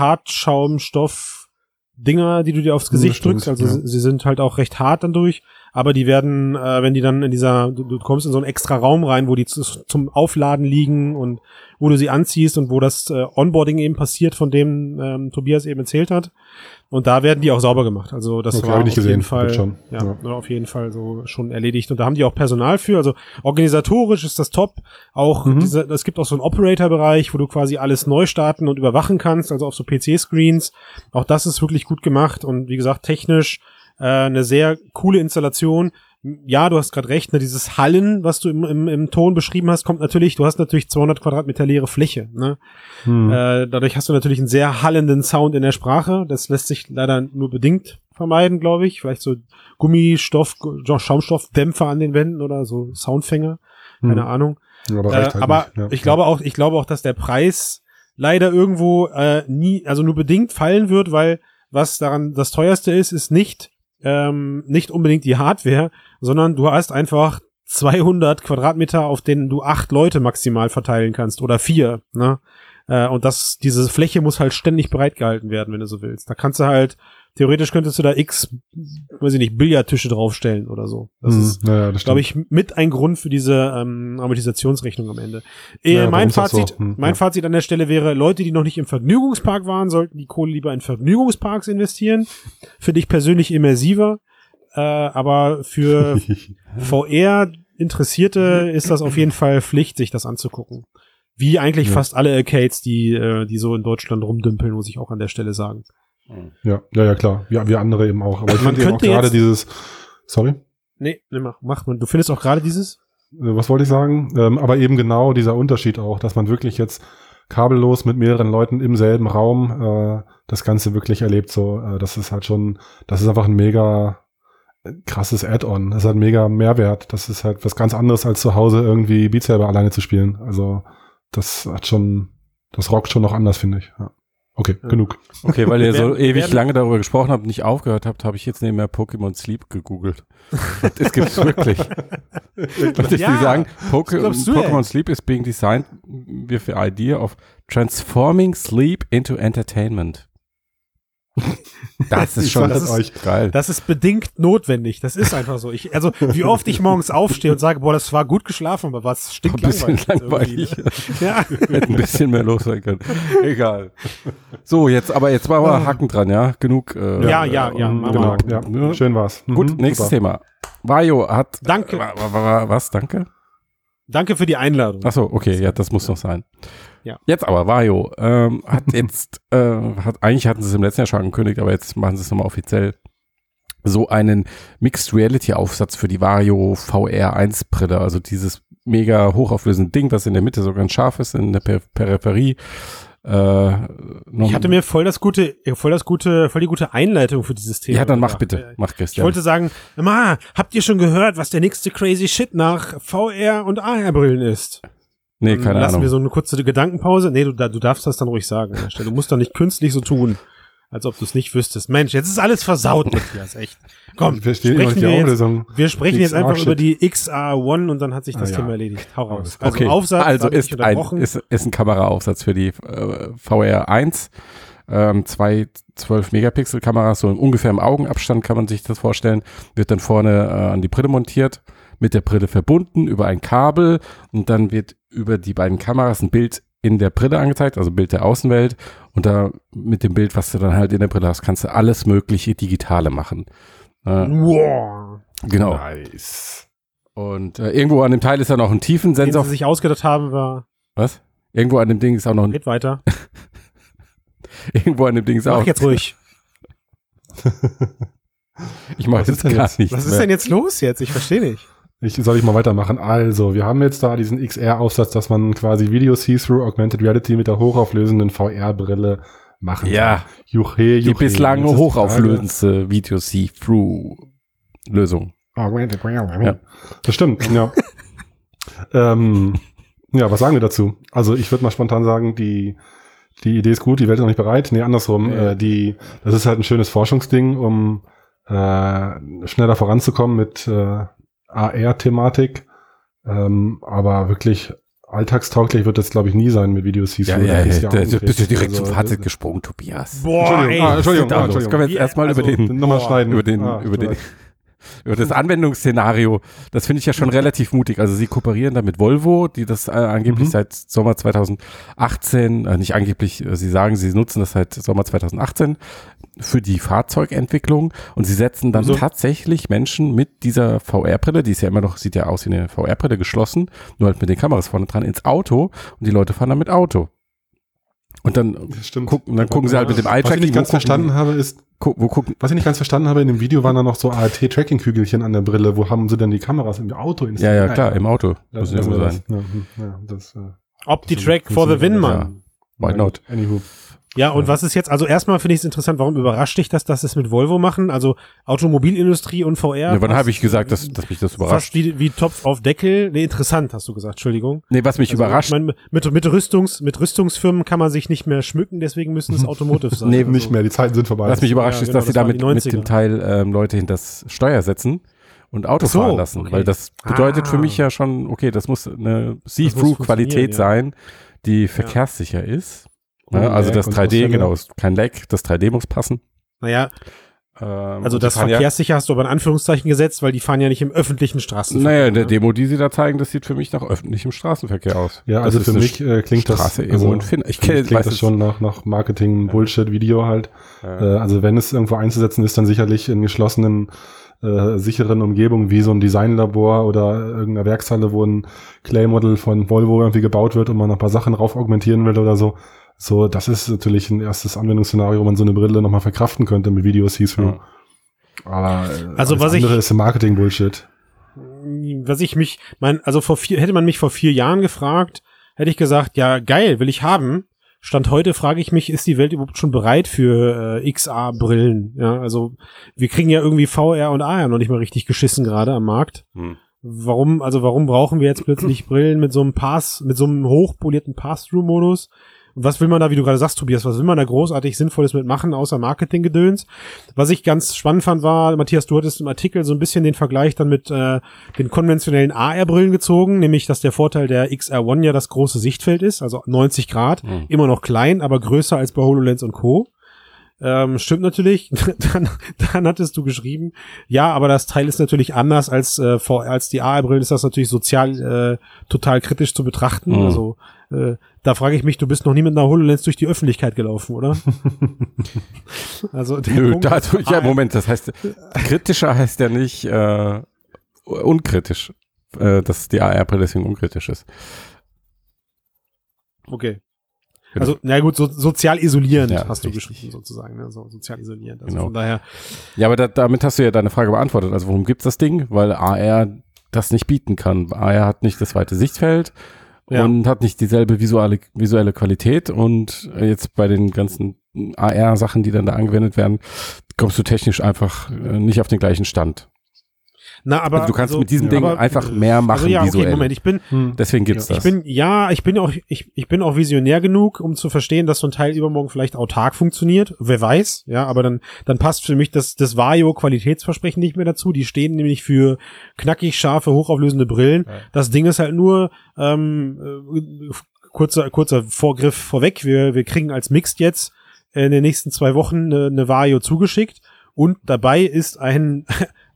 Hartschaumstoff-Dinger, die du dir aufs Gesicht stimmt, drückst. Also ja. sie sind halt auch recht hart dann durch. Aber die werden, äh, wenn die dann in dieser, du, du kommst in so einen extra Raum rein, wo die zu, zum Aufladen liegen und wo du sie anziehst und wo das äh, Onboarding eben passiert, von dem ähm, Tobias eben erzählt hat. Und da werden die auch sauber gemacht. Also das Okay, war auf ich nicht jeden gesehen. Fall schon. Ja, Ja. ja, auf jeden Fall so schon erledigt. Und da haben die auch Personal für. Also organisatorisch ist das top. Auch Mhm. diese, es gibt auch so einen Operator-Bereich, wo du quasi alles neu starten und überwachen kannst, also auf so PC-Screens. Auch das ist wirklich gut gemacht und wie gesagt, technisch äh, eine sehr coole Installation. Ja, du hast gerade recht, ne, dieses Hallen, was du im, im, im Ton beschrieben hast, kommt natürlich, du hast natürlich 200 Quadratmeter leere Fläche. Ne? Hm. Äh, dadurch hast du natürlich einen sehr hallenden Sound in der Sprache. Das lässt sich leider nur bedingt vermeiden, glaube ich. Vielleicht so Gummistoff, Gu- Schaumstoffdämpfer an den Wänden oder so Soundfänger. Keine Hm. Ahnung. aber Äh, halt aber ja. ich glaube auch, ich glaube auch, dass der Preis leider irgendwo äh, nie, also nur bedingt fallen wird, weil was daran das teuerste ist, ist nicht ähm, nicht unbedingt die Hardware, sondern du hast einfach 200 Quadratmeter, auf denen du acht Leute maximal verteilen kannst oder vier. Ne? Äh, und das, diese Fläche muss halt ständig bereitgehalten werden, wenn du so willst. Da kannst du halt theoretisch könntest du da x, weiß ich nicht, Billardtische draufstellen oder so. Das Hm, ist das glaube ich, mit ein Grund für diese ähm, Amortisationsrechnung am Ende. Äh, Ja, mein so. Fazit, Hm, mein ja. Fazit an der Stelle wäre, Leute, die noch nicht im Vergnügungspark waren, sollten die Kohle lieber in Vergnügungsparks investieren. Für dich persönlich immersiver. Äh, aber für VR-Interessierte ist das auf jeden Fall Pflicht, sich das anzugucken. Wie eigentlich Ja. fast alle Arcades, die, äh, die so in Deutschland rumdümpeln, muss ich auch an der Stelle sagen. ja, ja, ja, klar. Ja, wir andere eben auch. Aber ich Man finde eben auch könnte gerade dieses, sorry? Nee, nee mach, mach man. Du findest auch gerade dieses? Äh, was wollte ich sagen? Ähm, aber eben genau dieser Unterschied auch, dass man wirklich jetzt kabellos mit mehreren Leuten im selben Raum äh, das Ganze wirklich erlebt. So, äh, das ist halt schon, das ist einfach ein mega äh, krasses Add-on. Das ist halt mega Mehrwert. Das ist halt was ganz anderes als zu Hause irgendwie Beat Saber alleine zu spielen. Also das hat schon, das rockt schon noch anders, finde ich. Ja. Okay, Ja. genug. Okay, weil ihr so Werden- ewig werden- lange darüber gesprochen habt und nicht aufgehört habt, habe ich jetzt nebenher Pokémon Sleep gegoogelt. Das gibt's wirklich. Und ich Ja, will sagen, Poke Pokémon? Sleep is being designed with the idea of transforming sleep into entertainment. Das ist schon das ist- euch. geil. Das ist bedingt notwendig. Das ist einfach so. Ich, also, wie oft ich morgens aufstehe und sage, boah, das war gut geschlafen, aber was stinkt Ein bisschen langweilig. langweilig. ne? Ja. Hätte ein bisschen mehr los sein können. Egal. So, jetzt, aber jetzt machen wir Haken dran, ja? Genug. Äh, Ja, ja, ja, äh, wir Genau, ja, schön war's. Mhm, Gut, nächstes super. Thema. Vajo hat. Danke. Wa- Was? Danke? Danke für die Einladung. Ach so, okay, ja, das muss noch sein. Ja. Jetzt aber, Vajo ähm, hat jetzt, äh, hat, eigentlich hatten sie es im letzten Jahr schon angekündigt, aber jetzt machen sie es nochmal offiziell, so einen Mixed Reality Aufsatz für die Vario VR 1 Brille, also dieses mega hochauflösende Ding, was in der Mitte so ganz scharf ist, in der per Peripherie. Äh, ich hatte mir voll das gute, voll das gute, voll die gute Einleitung für dieses Thema. Ja, dann mach bitte, mach Christian. Ich wollte sagen, Ma, habt ihr schon gehört, was der nächste crazy Shit nach VR und AR-Brillen ist? Nee, keine Lassen Ahnung. Lassen wir so eine kurze Gedankenpause. Nee, du, du darfst das dann ruhig sagen. Du musst doch nicht künstlich so tun als ob du es nicht wüsstest. Mensch, jetzt ist alles versaut, Matthias, echt. Komm, wir, sprechen wir, jetzt, wir sprechen jetzt einfach über die XR1 und dann hat sich das ah, Thema ja. erledigt. Hau raus. Also okay. Aufsatz, also ist ein, ist, ist ein Kameraaufsatz für die äh, VR1. Ähm, zwei 12 Megapixel Kameras, so ungefähr im Augenabstand kann man sich das vorstellen, wird dann vorne äh, an die Brille montiert, mit der Brille verbunden über ein Kabel und dann wird über die beiden Kameras ein Bild in der Brille angezeigt, also Bild der Außenwelt. Und da mit dem Bild, was du dann halt in der Brille hast, kannst du alles mögliche Digitale machen. Äh, wow. Genau. Nice. Und äh, irgendwo an dem Teil ist dann auch ein Tiefensensor. Den sie sich ausgedacht haben, war. Was? Irgendwo an dem Ding ist auch noch ein. Geht weiter. irgendwo an dem Ding ist mach auch. Mach jetzt ruhig. ich mach das gar jetzt? nicht. Was ist mehr. denn jetzt los jetzt? Ich verstehe nicht. Ich, soll ich mal weitermachen? Also, wir haben jetzt da diesen XR-Aufsatz, dass man quasi Video See-Through Augmented Reality mit der hochauflösenden VR-Brille machen kann. Ja. Juche, juche. Die bislang hochauflösendste Video See-Through-Lösung. Augmented Reality. Ja. Das stimmt, ja. ähm, ja, was sagen wir dazu? Also, ich würde mal spontan sagen, die, die Idee ist gut, die Welt ist noch nicht bereit. Nee, andersrum. Ja. Äh, die, das ist halt ein schönes Forschungsding, um äh, schneller voranzukommen mit äh, AR-Thematik. Ähm, aber wirklich alltagstauglich wird das, glaube ich, nie sein mit Videos. Ja, ja, ja, ja da bist du direkt also, zum Fazit gesprungen, Tobias. Boah, Entschuldigung, ey, ah, Entschuldigung, ah, Entschuldigung. Können wir jetzt erstmal also, über den, nochmal schneiden. Über den, ah, über den, über das Anwendungsszenario, das finde ich ja schon relativ mutig. Also sie kooperieren da mit Volvo, die das äh, angeblich mhm. seit Sommer 2018, äh, nicht angeblich, äh, sie sagen, sie nutzen das seit Sommer 2018 für die Fahrzeugentwicklung und sie setzen dann so. tatsächlich Menschen mit dieser VR-Brille, die ist ja immer noch, sieht ja aus wie eine VR-Brille geschlossen, nur halt mit den Kameras vorne dran, ins Auto und die Leute fahren dann mit Auto. Und dann, gucken, dann gucken sie halt mit dem Eye-Tracking. Was ich nicht ganz verstanden habe, ist, wo gucken, was ich nicht ganz verstanden habe, in dem Video waren da noch so ART-Tracking-Kügelchen an der Brille. Wo haben sie denn die Kameras im Auto installiert? Ja, ja, klar, im Auto. Das muss ja sein. Ja, hm, ja, das, äh, Opti-Track for the win, Mann. Ja. Why not? Anywho. Ja, und ja. was ist jetzt, also erstmal finde ich es interessant, warum überrascht dich das, dass das mit Volvo machen? Also Automobilindustrie und VR. Ja, wann habe ich gesagt, dass, dass mich das überrascht? Fast wie, wie Topf auf Deckel. Nee, interessant, hast du gesagt, Entschuldigung. Nee, was mich also, überrascht. Ich mein, mit, mit, Rüstungs, mit Rüstungsfirmen kann man sich nicht mehr schmücken, deswegen müssen es Automotive sein. nee, also. nicht mehr, die Zeiten sind vorbei. Was mich überrascht ja, ist, genau, dass sie damit mit dem Teil ähm, Leute hinter das Steuer setzen und Auto so, fahren lassen. Okay. Weil das bedeutet ah. für mich ja schon, okay, das muss eine See-Through-Qualität ja. sein, die verkehrssicher ist. Ja, also das 3D, genau, ist kein Lag, das 3D muss passen. Naja, ähm, also das verkehrssicher ja, hast du aber in Anführungszeichen gesetzt, weil die fahren ja nicht im öffentlichen Straßenverkehr. Naja, in der ne? Demo, die sie da zeigen, das sieht für mich nach öffentlichem Straßenverkehr aus. Ja, also für mich äh, klingt Straße das also, in ich kenne, klingt das schon nach, nach Marketing, Bullshit, Video halt. Ja. Äh, also wenn es irgendwo einzusetzen ist, dann sicherlich in geschlossenen äh, sicheren Umgebungen wie so ein Designlabor oder irgendeine Werkshalle, wo ein Clay-Model von Volvo irgendwie gebaut wird und man noch ein paar Sachen rauf augmentieren will oder so. So, das ist natürlich ein erstes Anwendungsszenario, wo man so eine Brille nochmal verkraften könnte mit Video See-Through. Ja. Aber äh, also was andere ich, ist Marketing-Bullshit. Was ich mich, mein, also vor vier, hätte man mich vor vier Jahren gefragt, hätte ich gesagt, ja geil, will ich haben. Stand heute frage ich mich, ist die Welt überhaupt schon bereit für äh, XR-Brillen? Ja, also wir kriegen ja irgendwie VR und AR noch nicht mal richtig geschissen gerade am Markt. Hm. Warum, also warum brauchen wir jetzt plötzlich Brillen mit so einem Pass, mit so einem hochpolierten Pass-Through-Modus? Und was will man da, wie du gerade sagst, Tobias, was will man da großartig Sinnvolles mitmachen, außer Marketinggedöns? Was ich ganz spannend fand, war, Matthias, du hattest im Artikel so ein bisschen den Vergleich dann mit äh, den konventionellen AR-Brillen gezogen, nämlich, dass der Vorteil der XR1 ja das große Sichtfeld ist, also 90 Grad, mhm. immer noch klein, aber größer als bei HoloLens und Co. Ähm, stimmt natürlich. dann, dann hattest du geschrieben, ja, aber das Teil ist natürlich anders als, äh, als die AR-Brillen, ist das natürlich sozial äh, total kritisch zu betrachten. Mhm. Also äh, da frage ich mich, du bist noch nie mit einer HoloLens durch die Öffentlichkeit gelaufen, oder? also der Nö, Punkt, da, ja, Moment, das heißt, kritischer heißt ja nicht äh, unkritisch, äh, dass die AR-Brille deswegen unkritisch ist. Okay. Genau. Also, na gut, so, sozial isolierend ja, hast du geschrieben, sozusagen, ne? so, sozial isolierend. Also genau. von daher. Ja, aber da, damit hast du ja deine Frage beantwortet. Also, worum gibt's das Ding? Weil AR das nicht bieten kann. AR hat nicht das weite Sichtfeld Ja. und hat nicht dieselbe visuelle, visuelle Qualität und jetzt bei den ganzen AR-Sachen, die dann da angewendet werden, kommst du technisch einfach äh, nicht auf den gleichen Stand. Na, aber Also du kannst also, mit diesem Ding aber- einfach mehr machen also ja, okay, visuell. Moment, ich bin, Hm. Deswegen gibt's ich das. bin, ja, ich bin auch, ich, ich bin auch visionär genug, um zu verstehen, dass so ein Teil übermorgen vielleicht autark funktioniert. Wer weiß, ja, aber dann, dann passt für mich das, das Vario-Qualitätsversprechen nicht mehr dazu. Die stehen nämlich für knackig scharfe, hochauflösende Brillen. Das Ding ist halt nur, ähm, äh, kurzer, kurzer Vorgriff vorweg. Wir, wir kriegen als Mixed jetzt in den nächsten zwei Wochen eine, eine Vario zugeschickt und dabei ist ein,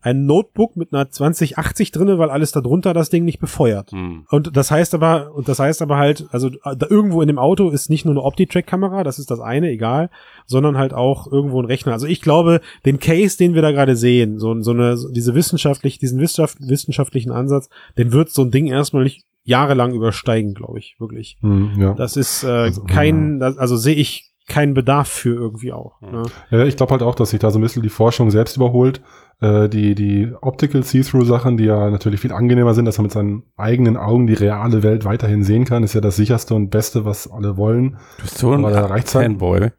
ein Notebook mit einer 2080 drinne, weil alles darunter das Ding nicht befeuert. Hm. Und das heißt aber, und das heißt aber halt, also da irgendwo in dem Auto ist nicht nur eine Opti-Track-Kamera, das ist das eine, egal, sondern halt auch irgendwo ein Rechner. Also ich glaube, den Case, den wir da gerade sehen, so, so eine, so diese wissenschaftlich, diesen wissenschaft, wissenschaftlichen Ansatz, den wird so ein Ding erstmal nicht jahrelang übersteigen, glaube ich, wirklich. Hm, ja. Das ist äh, Also, kein, das, also sehe ich keinen Bedarf für irgendwie auch. Ne? Ja, ich glaube halt auch, dass sich da so ein bisschen die Forschung selbst überholt. Äh, die, die Optical See-Through-Sachen, die ja natürlich viel angenehmer sind, dass man mit seinen eigenen Augen die reale Welt weiterhin sehen kann, ist ja das sicherste und Beste, was alle wollen. Du bist so ein halt. Fanboy.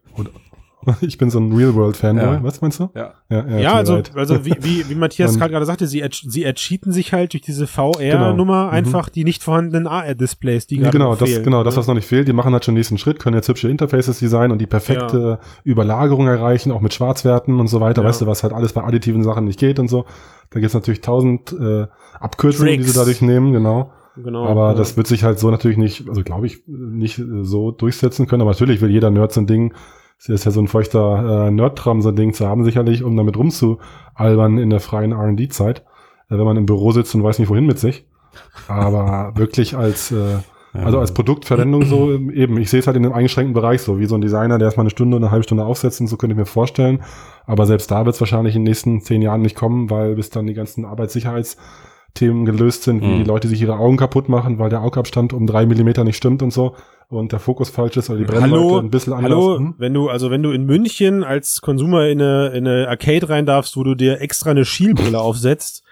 Ich bin so ein Real-World-Fanboy. Ja. Was meinst du? Ja. Ja, ja, Ja, also, also wie, wie, wie Matthias gerade gerade sagte, sie, sie ercheaten sich halt durch diese Genau. VR-Nummer Mhm. einfach die nicht vorhandenen AR-Displays, die Ja, gerade genau, das, fehlen. genau, das, ne? was noch nicht fehlt. Die machen halt schon den nächsten Schritt, können jetzt hübsche Interfaces designen und die perfekte Überlagerung erreichen, auch mit Schwarzwerten und so weiter. Ja. Weißt du, was halt alles bei additiven Sachen nicht geht und so. Da gibt's natürlich tausend äh, Abkürzungen, die Tricks. sie dadurch nehmen, genau. Genau, Aber ja. das wird sich halt so natürlich nicht, also glaube ich, nicht so durchsetzen können. Aber natürlich will jeder Nerd so ein Ding, es ist ja so ein feuchter äh, Nerd-Tram, so ein Ding zu haben, sicherlich, um damit rumzualbern in der freien R&D-Zeit, äh, wenn man im Büro sitzt und weiß nicht wohin mit sich. Aber wirklich als, äh, also als Produktverwendung so ähm, eben, ich sehe es halt in einem eingeschränkten Bereich so, wie so ein Designer, der erstmal eine Stunde, eine halbe Stunde aufsetzt und so könnte ich mir vorstellen. Aber selbst da wird es wahrscheinlich in den nächsten zehn Jahren nicht kommen, weil bis dann die ganzen Arbeitssicherheitsthemen gelöst sind, wie Mhm. die Leute sich ihre Augen kaputt machen, weil der Augabstand um drei Millimeter nicht stimmt und so und der Fokus falsch ist oder die Brennweite Hallo, ein bisschen anders. hallo, Hm? wenn du, also wenn du in München als Konsumer in eine, in eine Arcade rein darfst, wo du dir extra eine Schielbrille aufsetzt,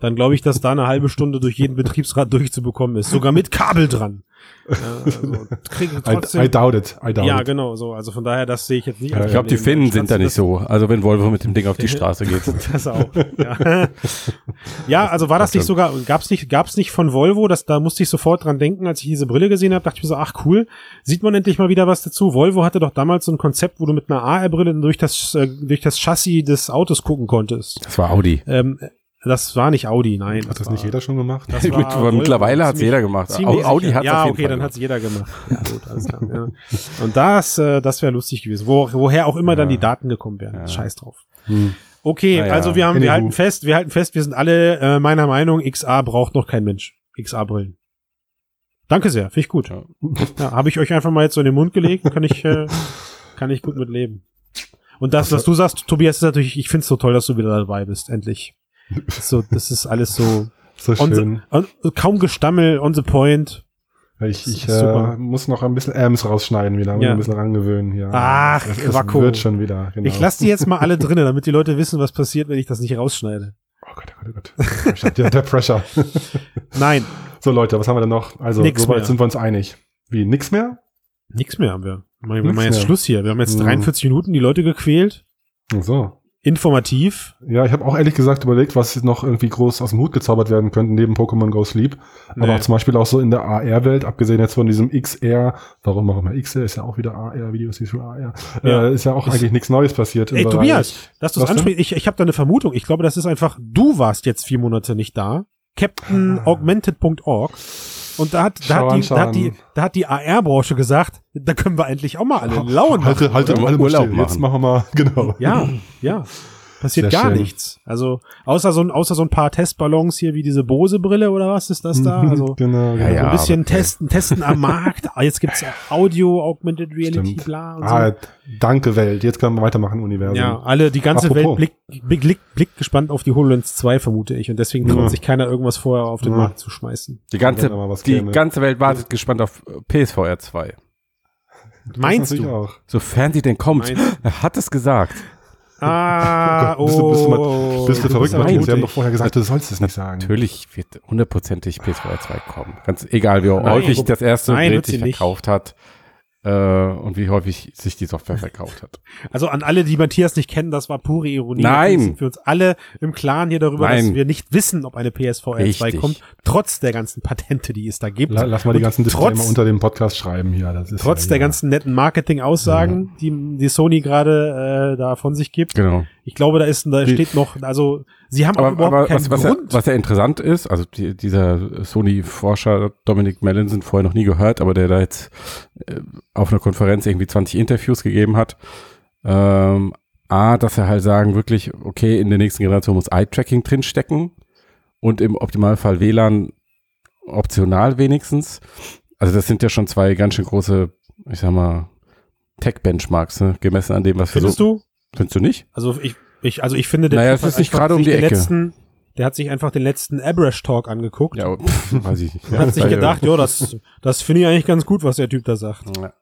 dann glaube ich, dass da eine halbe Stunde durch jeden Betriebsrat durchzubekommen ist. Sogar mit Kabel dran. Ja, also, krieg trotzdem, I, I doubt it. I doubt ja, it. genau, so. Also von daher, das sehe ich jetzt nicht. Ja, Ich glaube, die. Finnen sind da Das- nicht so. Also wenn Volvo mit dem Ding auf die Straße geht. Das auch. Ja, ja also war das nicht sogar, gab's nicht, gab's nicht von Volvo, das, da musste ich sofort dran denken, als ich diese Brille gesehen habe, dachte ich mir so, ach cool, sieht man endlich mal wieder was dazu. Volvo hatte doch damals so ein Konzept, wo du mit einer AR-Brille durch das, äh, durch das Chassis des Autos gucken konntest. Das war Audi. Ähm, das war nicht Audi, nein. Hat das war, nicht jeder schon gemacht? Das war Volvo, mittlerweile hat es jeder gemacht. Audi hat Ja, auf jeden okay, Fall dann gemacht. hat's jeder gemacht. Ja, gut, alles klar. Ja. Und das, äh, das wäre lustig gewesen. Wo, woher auch immer dann die Daten gekommen wären. Ja. Scheiß drauf. Hm. Okay, Naja, also wir haben, wir halten fest, wir halten fest, wir sind alle äh, meiner Meinung, XA braucht noch kein Mensch. XA-Brillen. Danke sehr, finde ich gut. Ja. Ja, Habe ich euch einfach mal jetzt so in den Mund gelegt, kann ich, äh, kann ich gut mit leben. Und das, was du sagst, Tobias, ist natürlich, ich finde es so toll, dass du wieder dabei bist, endlich. Das ist so, das ist alles so So schön. the, on, kaum Gestammel, on the point. Ich, ich äh, muss noch ein bisschen Ams rausschneiden wieder, Ja. ein bisschen rangewöhnen hier. Ach, es, es wird schon wieder. Genau. Ich lasse die jetzt mal alle drinnen, damit die Leute wissen, was passiert, wenn ich das nicht rausschneide. Oh Gott, oh Gott, oh Gott. Der, der Pressure. Nein, So Leute, was haben wir denn noch? Also Nix soweit mehr. sind wir uns einig. Wie, nix mehr? nix mehr haben wir. Wir machen jetzt mehr. Schluss hier. Wir haben jetzt Mhm. 43 Minuten die Leute gequält. Ach so. Informativ. Ja, ich habe auch ehrlich gesagt überlegt, was noch irgendwie groß aus dem Hut gezaubert werden könnte neben Pokémon Go Sleep. Aber Nee. auch zum Beispiel auch so in der AR-Welt, abgesehen jetzt von diesem XR, warum auch immer XR, ist ja auch wieder AR, Video see through AR, Ja. äh, ist ja auch eigentlich nichts Neues passiert. Ey, Tobias, dass du es ansprichst, ich, ich habe da eine Vermutung. Ich glaube, das ist einfach, du warst jetzt vier Monate nicht da. CaptainAugmented.org. Und da hat, da Schau hat, die, da hat die, da hat die AR-Branche gesagt, da können wir endlich auch mal alle lauen Halte, machen. halte oder? mal alle Urlaub still. Jetzt machen. machen wir mal, genau. Ja, ja. Passiert Sehr gar schön. nichts. Also, außer so, ein, außer so ein paar Testballons hier wie diese Bose-Brille oder was ist das da? Also, genau, Ja, genau. ja. so ein bisschen aber- testen, testen am Markt. Ah, Jetzt gibt's Audio, Augmented Reality, Stimmt. bla und so. Ah, danke Welt. Jetzt können wir weitermachen, Universum. Ja, alle, die ganze Apropos. Welt blickt blick, blick, blick gespannt auf die HoloLens 2, vermute ich. Und deswegen traut Ja. sich keiner irgendwas vorher auf den Ja. Markt zu schmeißen. Die ganze, die käme. ganze Welt wartet gespannt auf PSVR 2. Das Meinst du? auch. Sofern sie denn kommt. Meinst- Er hat es gesagt. Ah, oh. Bist du, bist du, mal, bist du verrückt, aber Matthias? Wir haben doch vorher gesagt, du sollst es nicht sagen. Natürlich wird hundertprozentig PSVR 2 kommen. Ganz egal, wie Nein, häufig das erste nein, sich verkauft hat äh, und wie häufig sich die Software verkauft hat. Also an alle, die Matthias nicht kennen, das war pure Ironie. Nein. Natürlich sind wir uns alle im Klaren hier darüber, Nein. dass wir nicht wissen, ob eine PSVR 2 Richtig. kommt, trotz der ganzen Patente, die es da gibt. La, lass mal die ganzen Disclaimer trotz, unter dem Podcast schreiben hier. Das ist trotz ja der hier- ganzen netten Marketing-Aussagen, die, die Sony gerade äh, da von sich gibt. Genau. Ich glaube, da ist, da steht noch, also sie haben auch Aber, überhaupt aber keinen was, was, ja, Grund. was ja interessant ist, also die, dieser Sony-Forscher Dominic Mellinson vorher noch nie gehört, aber der da jetzt äh, auf einer Konferenz irgendwie 20 Interviews gegeben hat. Ähm, A, dass er halt sagen, wirklich, okay, in der nächsten Generation muss Eye-Tracking drinstecken und im Optimalfall WLAN optional wenigstens. Also das sind ja schon zwei ganz schön große, ich sag mal, Tech-Benchmarks, ne? gemessen an dem, was wir Findest so. du? Findest du nicht? Also ich, ich, also ich finde, der Naja, es ist nicht gerade um die den Ecke. Letzten, der hat sich einfach den letzten Abrash Talk angeguckt. Ja, pff, weiß ich nicht. und hat sich gedacht, ja, das, das finde ich eigentlich ganz gut, was der Typ da sagt. Ja.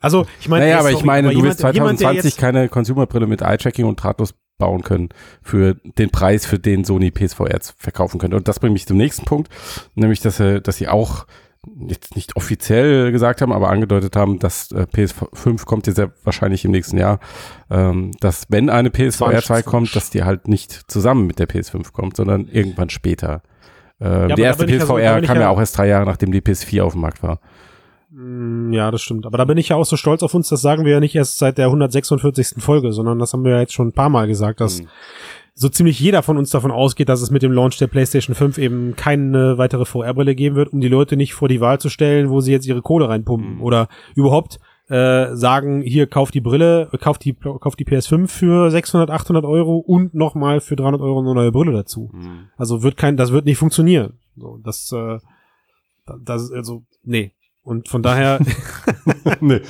Also, ich meine, Naja, aber ich meine, du jemand- wirst jemand, der 2020 jetzt- keine Consumerbrille mit Eye-Tracking und drahtlos bauen können für den Preis, für den Sony PSVR verkaufen könnte. Und das bringt mich zum nächsten Punkt, nämlich, dass, sie, dass sie auch jetzt nicht offiziell gesagt haben, aber angedeutet haben, dass äh, PS5 kommt jetzt sehr wahrscheinlich im nächsten Jahr, ähm, dass wenn eine PSVR 2 20. kommt, dass die halt nicht zusammen mit der PS5 kommt, sondern irgendwann später. Ähm, aber die erste ja PSVR ich kam ja ja- auch erst drei Jahre, nachdem die PS4 auf dem Markt war. Mm, Ja, das stimmt. Aber da bin ich ja auch so stolz auf uns, das sagen wir ja nicht erst seit der 146. Folge, sondern das haben wir ja jetzt schon ein paar Mal gesagt, dass Mhm. so ziemlich jeder von uns davon ausgeht, dass es mit dem Launch der PlayStation 5 eben keine weitere VR-Brille geben wird, um die Leute nicht vor die Wahl zu stellen, wo sie jetzt ihre Kohle reinpumpen Mhm. oder überhaupt äh, sagen, hier kauft die Brille, äh, kauft die, kauft die PS5 für 600, 800 Euro und nochmal für 300 Euro eine neue Brille dazu. Mhm. Also wird kein, das wird nicht funktionieren. So, das, äh, das, also, nee. Und von daher, nee.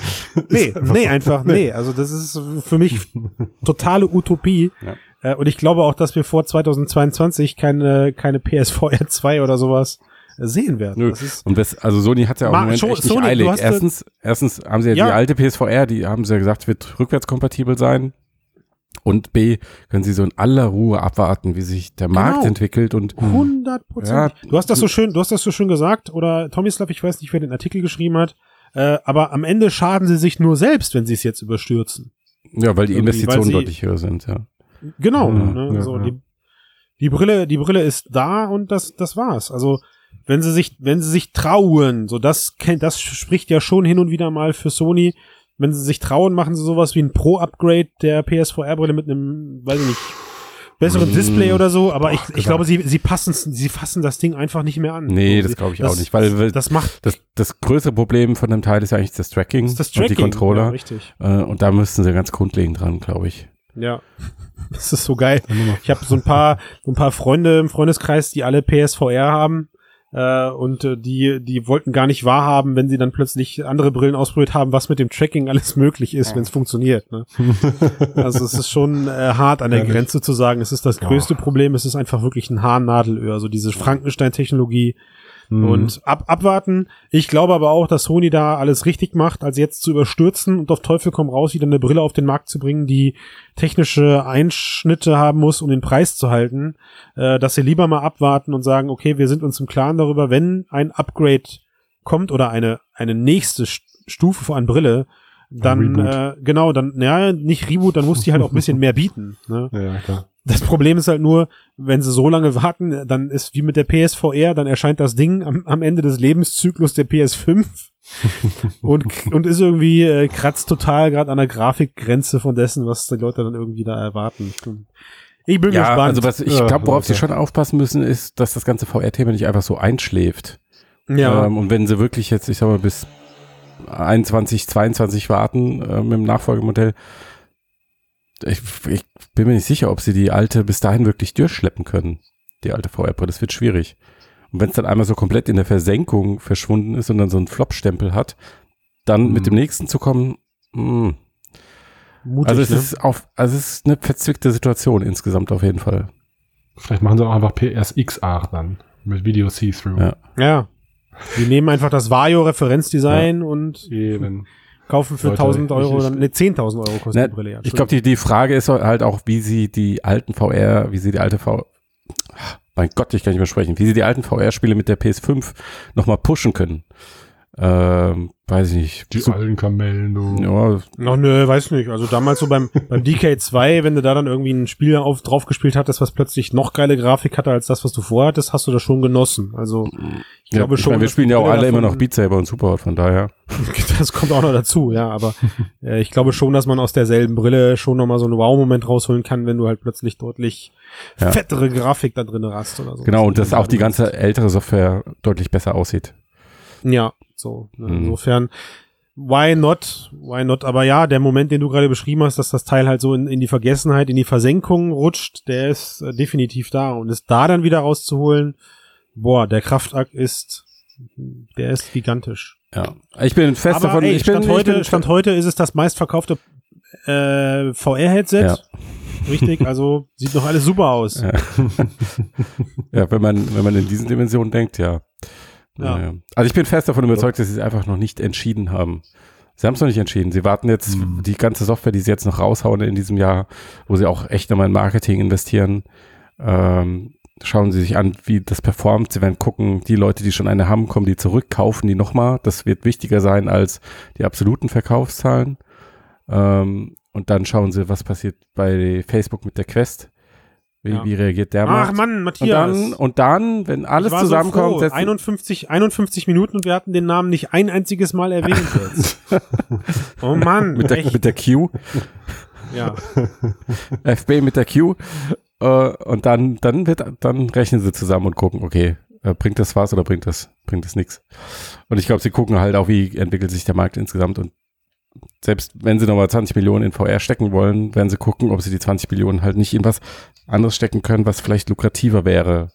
nee, Ist einfach nee, nee. Also das ist für mich totale Utopie. Ja. Äh, und ich glaube auch, dass wir vor 2022 keine, keine PSVR 2 oder sowas sehen werden. Nö. Das ist, Und das, also Sony hat ja auch Ma- im Moment Scho- echt nicht Sony, eilig. Erstens, erstens haben sie ja, Ja. die alte PSVR, die haben sie ja gesagt, wird rückwärtskompatibel sein. Und B, können sie so in aller Ruhe abwarten, wie sich der Markt Genau. entwickelt und 100 Prozent. Ja. du hast das so schön, du hast das so schön gesagt, oder Tomislav, ich weiß nicht, wer den Artikel geschrieben hat, äh, aber am Ende schaden sie sich nur selbst, wenn sie es jetzt überstürzen. ja, weil die Irgendwie, Investitionen weil sie- deutlich höher sind, ja. Genau. Ja, ne? ja, so. Die, die Brille, die Brille ist da und das, das war's. Also wenn sie sich, wenn sie sich trauen, so das kennt, das spricht ja schon hin und wieder mal für Sony. Wenn sie sich trauen, machen sie sowas wie ein Pro-Upgrade der PSVR-Brille mit einem, weiß ich nicht, besseren Mm. Display oder so. Aber ich, ich gesagt. glaube, sie, sie passen, sie fassen das Ding einfach nicht mehr an. Nee, das glaube ich das, auch nicht, weil das macht das, das größere Problem von dem Teil ist ja eigentlich das Tracking, das, das und Tracking. die Controller. Ja, richtig. äh, und da müssten sie ganz grundlegend dran, glaube ich. Ja. Das ist so geil. Ich habe so ein paar, so ein paar Freunde im Freundeskreis, die alle PSVR haben. Äh, und äh, die, die wollten gar nicht wahrhaben, wenn sie dann plötzlich andere Brillen ausprobiert haben, was mit dem Tracking alles möglich ist, wenn es funktioniert. Ne? also es ist schon äh, hart an der Ehrlich? Grenze zu sagen, es ist das größte Problem, es ist einfach wirklich ein Haarnadelöhr, also diese Frankenstein-Technologie. Mhm. Und ab, abwarten. Ich glaube aber auch, dass Sony da alles richtig macht, als jetzt zu überstürzen und auf Teufel komm raus wieder eine Brille auf den Markt zu bringen, die technische Einschnitte haben muss, um den Preis zu halten. Äh, dass sie lieber mal abwarten und sagen, okay, wir sind uns im Klaren darüber, wenn ein Upgrade kommt oder eine, eine nächste St- Stufe an Brille, dann, äh, genau, dann, ja, nicht Reboot, dann muss die halt auch ein bisschen mehr bieten. Ne? ja, klar. Das Problem ist halt nur, wenn sie so lange warten, dann ist wie mit der PSVR, dann erscheint das Ding am, am Ende des Lebenszyklus der PS5 und, und ist irgendwie, äh, kratzt total gerade an der Grafikgrenze von dessen, was die Leute dann irgendwie da erwarten. Ich bin Ja, gespannt. also was ich Ja, glaube, worauf sie Leute. schon aufpassen müssen, ist, dass das ganze VR-Thema nicht einfach so einschläft. ja, Ähm, und wenn sie wirklich jetzt, ich sag mal, bis 21, 22 warten äh, mit dem Nachfolgemodell, ich, ich bin mir nicht sicher, ob sie die alte bis dahin wirklich durchschleppen können, die alte VR-Brille. Das wird schwierig. Und wenn es dann einmal so komplett in der Versenkung verschwunden ist und dann so einen Flop-Stempel hat, dann Mhm. mit dem nächsten zu kommen, mh. mutig, also es ne? ist auf, also es ist eine verzwickte Situation insgesamt auf jeden Fall. Vielleicht machen sie auch einfach PSXR dann. Mit Video See-Through. Ja. ja. Die nehmen einfach das Vario-Referenzdesign und Eben. Kaufen für Leute, 1000 Euro, dann, ne, 10.000 Euro kostet Ne, die Brille. ja. Ich glaube, die, die Frage ist halt auch, wie sie die alten VR, wie sie die alte V, mein Gott, ich kann nicht mehr sprechen, wie sie die alten VR-Spiele mit der PS5 nochmal pushen können. Ähm, weiß ich nicht. Die So- alten Kamellen, du. ja, Noch nö, weiß nicht. Also damals so beim, beim DK2, wenn du da dann irgendwie ein Spiel auf, drauf gespielt hattest, was plötzlich noch geile Grafik hatte als das, was du vorhattest, hast du das schon genossen. Also ich ja, glaube ich schon. meine, wir spielen ja auch alle immer noch Beat Saber und Superhot, von daher. Das kommt auch noch dazu, ja, aber äh, ich glaube schon, dass man aus derselben Brille schon nochmal so einen Wow-Moment rausholen kann, wenn du halt plötzlich deutlich Ja. fettere Grafik da drin hast oder so. Genau, und dass auch die ganze ältere Software deutlich besser aussieht. Ja, so. Ne, Mhm. Insofern, why not? Why not? Aber ja, der Moment, den du gerade beschrieben hast, dass das Teil halt so in, in die Vergessenheit, in die Versenkung rutscht, der ist äh, definitiv da. Und es da dann wieder rauszuholen, boah, der Kraftakt ist, der ist gigantisch. Ja. Ich bin fest Aber davon, ey, ich bin, Stand, ich heute, bin, Stand heute ist es das meistverkaufte äh, VR-Headset. Ja. Richtig, also sieht noch alles super aus. Ja. ja, wenn man, wenn man in diesen Dimensionen denkt, ja. Ja. Ja. Also ich bin fest davon überzeugt, dass sie es einfach noch nicht entschieden haben. Sie haben es noch nicht entschieden. Sie warten jetzt Hm. die ganze Software, die sie jetzt noch raushauen in diesem Jahr, wo sie auch echt nochmal in Marketing investieren. Ähm, schauen sie sich an, wie das performt. Sie werden gucken, die Leute, die schon eine haben, kommen die zurück, kaufen die nochmal. Das wird wichtiger sein als die absoluten Verkaufszahlen. Ähm, und dann schauen sie, was passiert bei Facebook mit der Quest. Wie, Ja. wie reagiert der Ach? Mann, Und Matthias. dann, und dann, wenn alles zusammenkommt, so froh. setzt- 51, 51 Minuten und wir hatten den Namen nicht ein einziges Mal erwähnt jetzt. oh Mann, mit der, echt? mit der Q, ja. FB mit der Q, äh, und dann, dann wird, dann rechnen sie zusammen und gucken, okay, äh, bringt das was oder bringt das, bringt das nichts? Und ich glaube, sie gucken halt auch, wie entwickelt sich der Markt insgesamt und selbst wenn sie nochmal 20 Millionen in VR stecken wollen, werden sie gucken, ob sie die 20 Millionen halt nicht in was anderes stecken können, was vielleicht lukrativer wäre.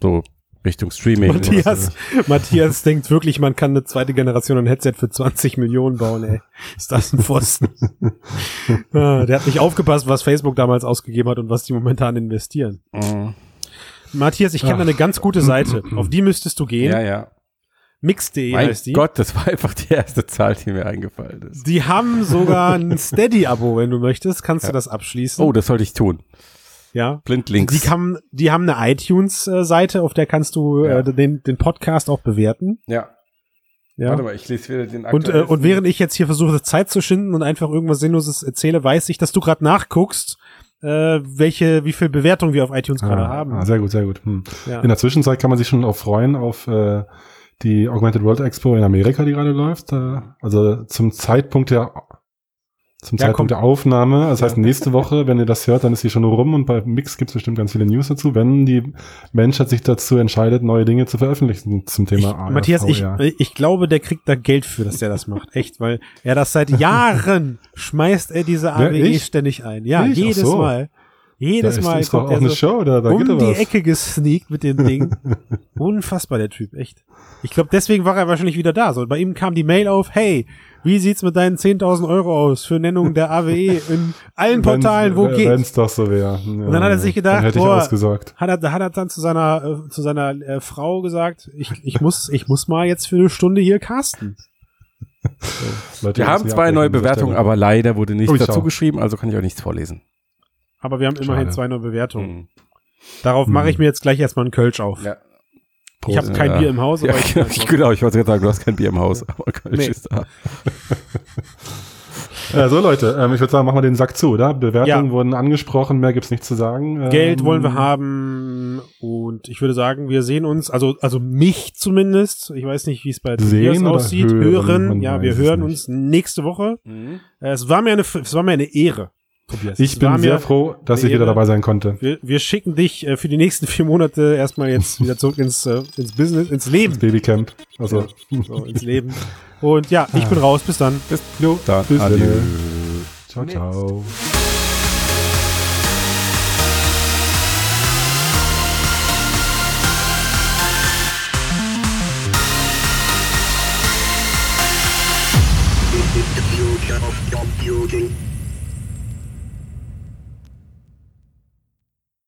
So Richtung Streaming. Matthias, Matthias denkt wirklich, man kann eine zweite Generation an Headset für 20 Millionen bauen, ey. Ist das ein Pfosten? ah, der hat nicht aufgepasst, was Facebook damals ausgegeben hat und was die momentan investieren. Mhm. Matthias, ich kenne eine ganz gute Seite. Auf die müsstest du gehen. Ja, ja. Mix.de heißt die. Gott, das war einfach die erste Zahl, die mir eingefallen ist. Die haben sogar ein Steady-Abo, wenn du möchtest, kannst du das abschließen. Oh, das sollte ich tun. ja. Blindlinks. Die, haben, die haben eine iTunes-Seite, auf der kannst du Ja. äh, den, den Podcast auch bewerten. ja. Ja. Warte mal, ich lese wieder den Und, äh, und während ich jetzt hier versuche, Zeit zu schinden und einfach irgendwas Sinnloses erzähle, weiß ich, dass du gerade nachguckst, äh, welche, wie viel Bewertung wir auf iTunes gerade Ah, haben. ah, sehr gut, sehr gut. Hm. ja. In der Zwischenzeit kann man sich schon auch freuen auf äh, die Augmented World Expo in Amerika, die gerade läuft. Äh, also zum Zeitpunkt der zum Ja, Zeitpunkt komm. der Aufnahme. Das heißt, nächste Woche, wenn ihr das hört, dann ist sie schon rum und bei Mix gibt es bestimmt ganz viele News dazu, wenn die Menschheit sich dazu entscheidet, neue Dinge zu veröffentlichen zum Thema AR, Matthias, ich, VR. ich glaube, der kriegt da Geld für, dass der das macht. Echt, weil er das seit Jahren schmeißt er diese AWE ich? ständig ein. Ja, Ich? Jedes so. Mal. Da Jedes ist, Mal ist doch kommt auch er eine so Show, da, da geht um doch die was. Ecke gesneakt mit dem Ding. Unfassbar, der Typ, echt. Ich glaube, deswegen war er wahrscheinlich wieder da. So, bei ihm kam die Mail auf, hey, wie sieht's mit deinen 10.000 Euro aus für Nennung der AWE in allen Portalen, wo Wenn geht? es doch so wäre. Ja, dann hat er sich gedacht, hätte ich boah, ausgesagt. Hat er, hat er dann zu seiner, äh, zu seiner äh, Frau gesagt, ich, ich muss, ich muss mal jetzt für eine Stunde hier casten. Leute, Wir haben zwei neue Bewertungen, aber leider wurde nichts schau. dazu geschrieben, also kann ich auch nichts vorlesen. Aber wir haben immerhin Schade. zwei neue Bewertungen. Mhm. Darauf mache ich Hm. mir jetzt gleich erstmal einen Kölsch auf. Ja. ich habe Prost. kein Ja. Bier im Haus, Ja, aber ich, ich, genau, ich wollte gerade sagen, du hast kein Bier im Haus, aber Kölsch Nee. ist da. Äh, so Leute, ähm, ich würde sagen, machen wir den Sack zu, oder? Bewertungen Ja. wurden angesprochen, mehr gibt's nicht zu sagen. Ähm, Geld wollen wir haben und ich würde sagen, wir sehen uns, also also mich zumindest, ich weiß nicht, wie es bei Sehen aussieht, hören? hören, ja, wir es hören nicht. uns nächste Woche. Äh, Es war mir eine es war mir eine Ehre, Tobias. Ich bin sehr froh, dass ich wieder dabei sein konnte. wir, wir schicken dich äh, für die nächsten vier Monate erstmal jetzt wieder zurück ins äh, ins Business, ins Leben, Babycamp. Also, so, ins Leben. Und ja, ich bin raus, bis dann. Bis, jo, dann, bis adieu. Ciao, ciao.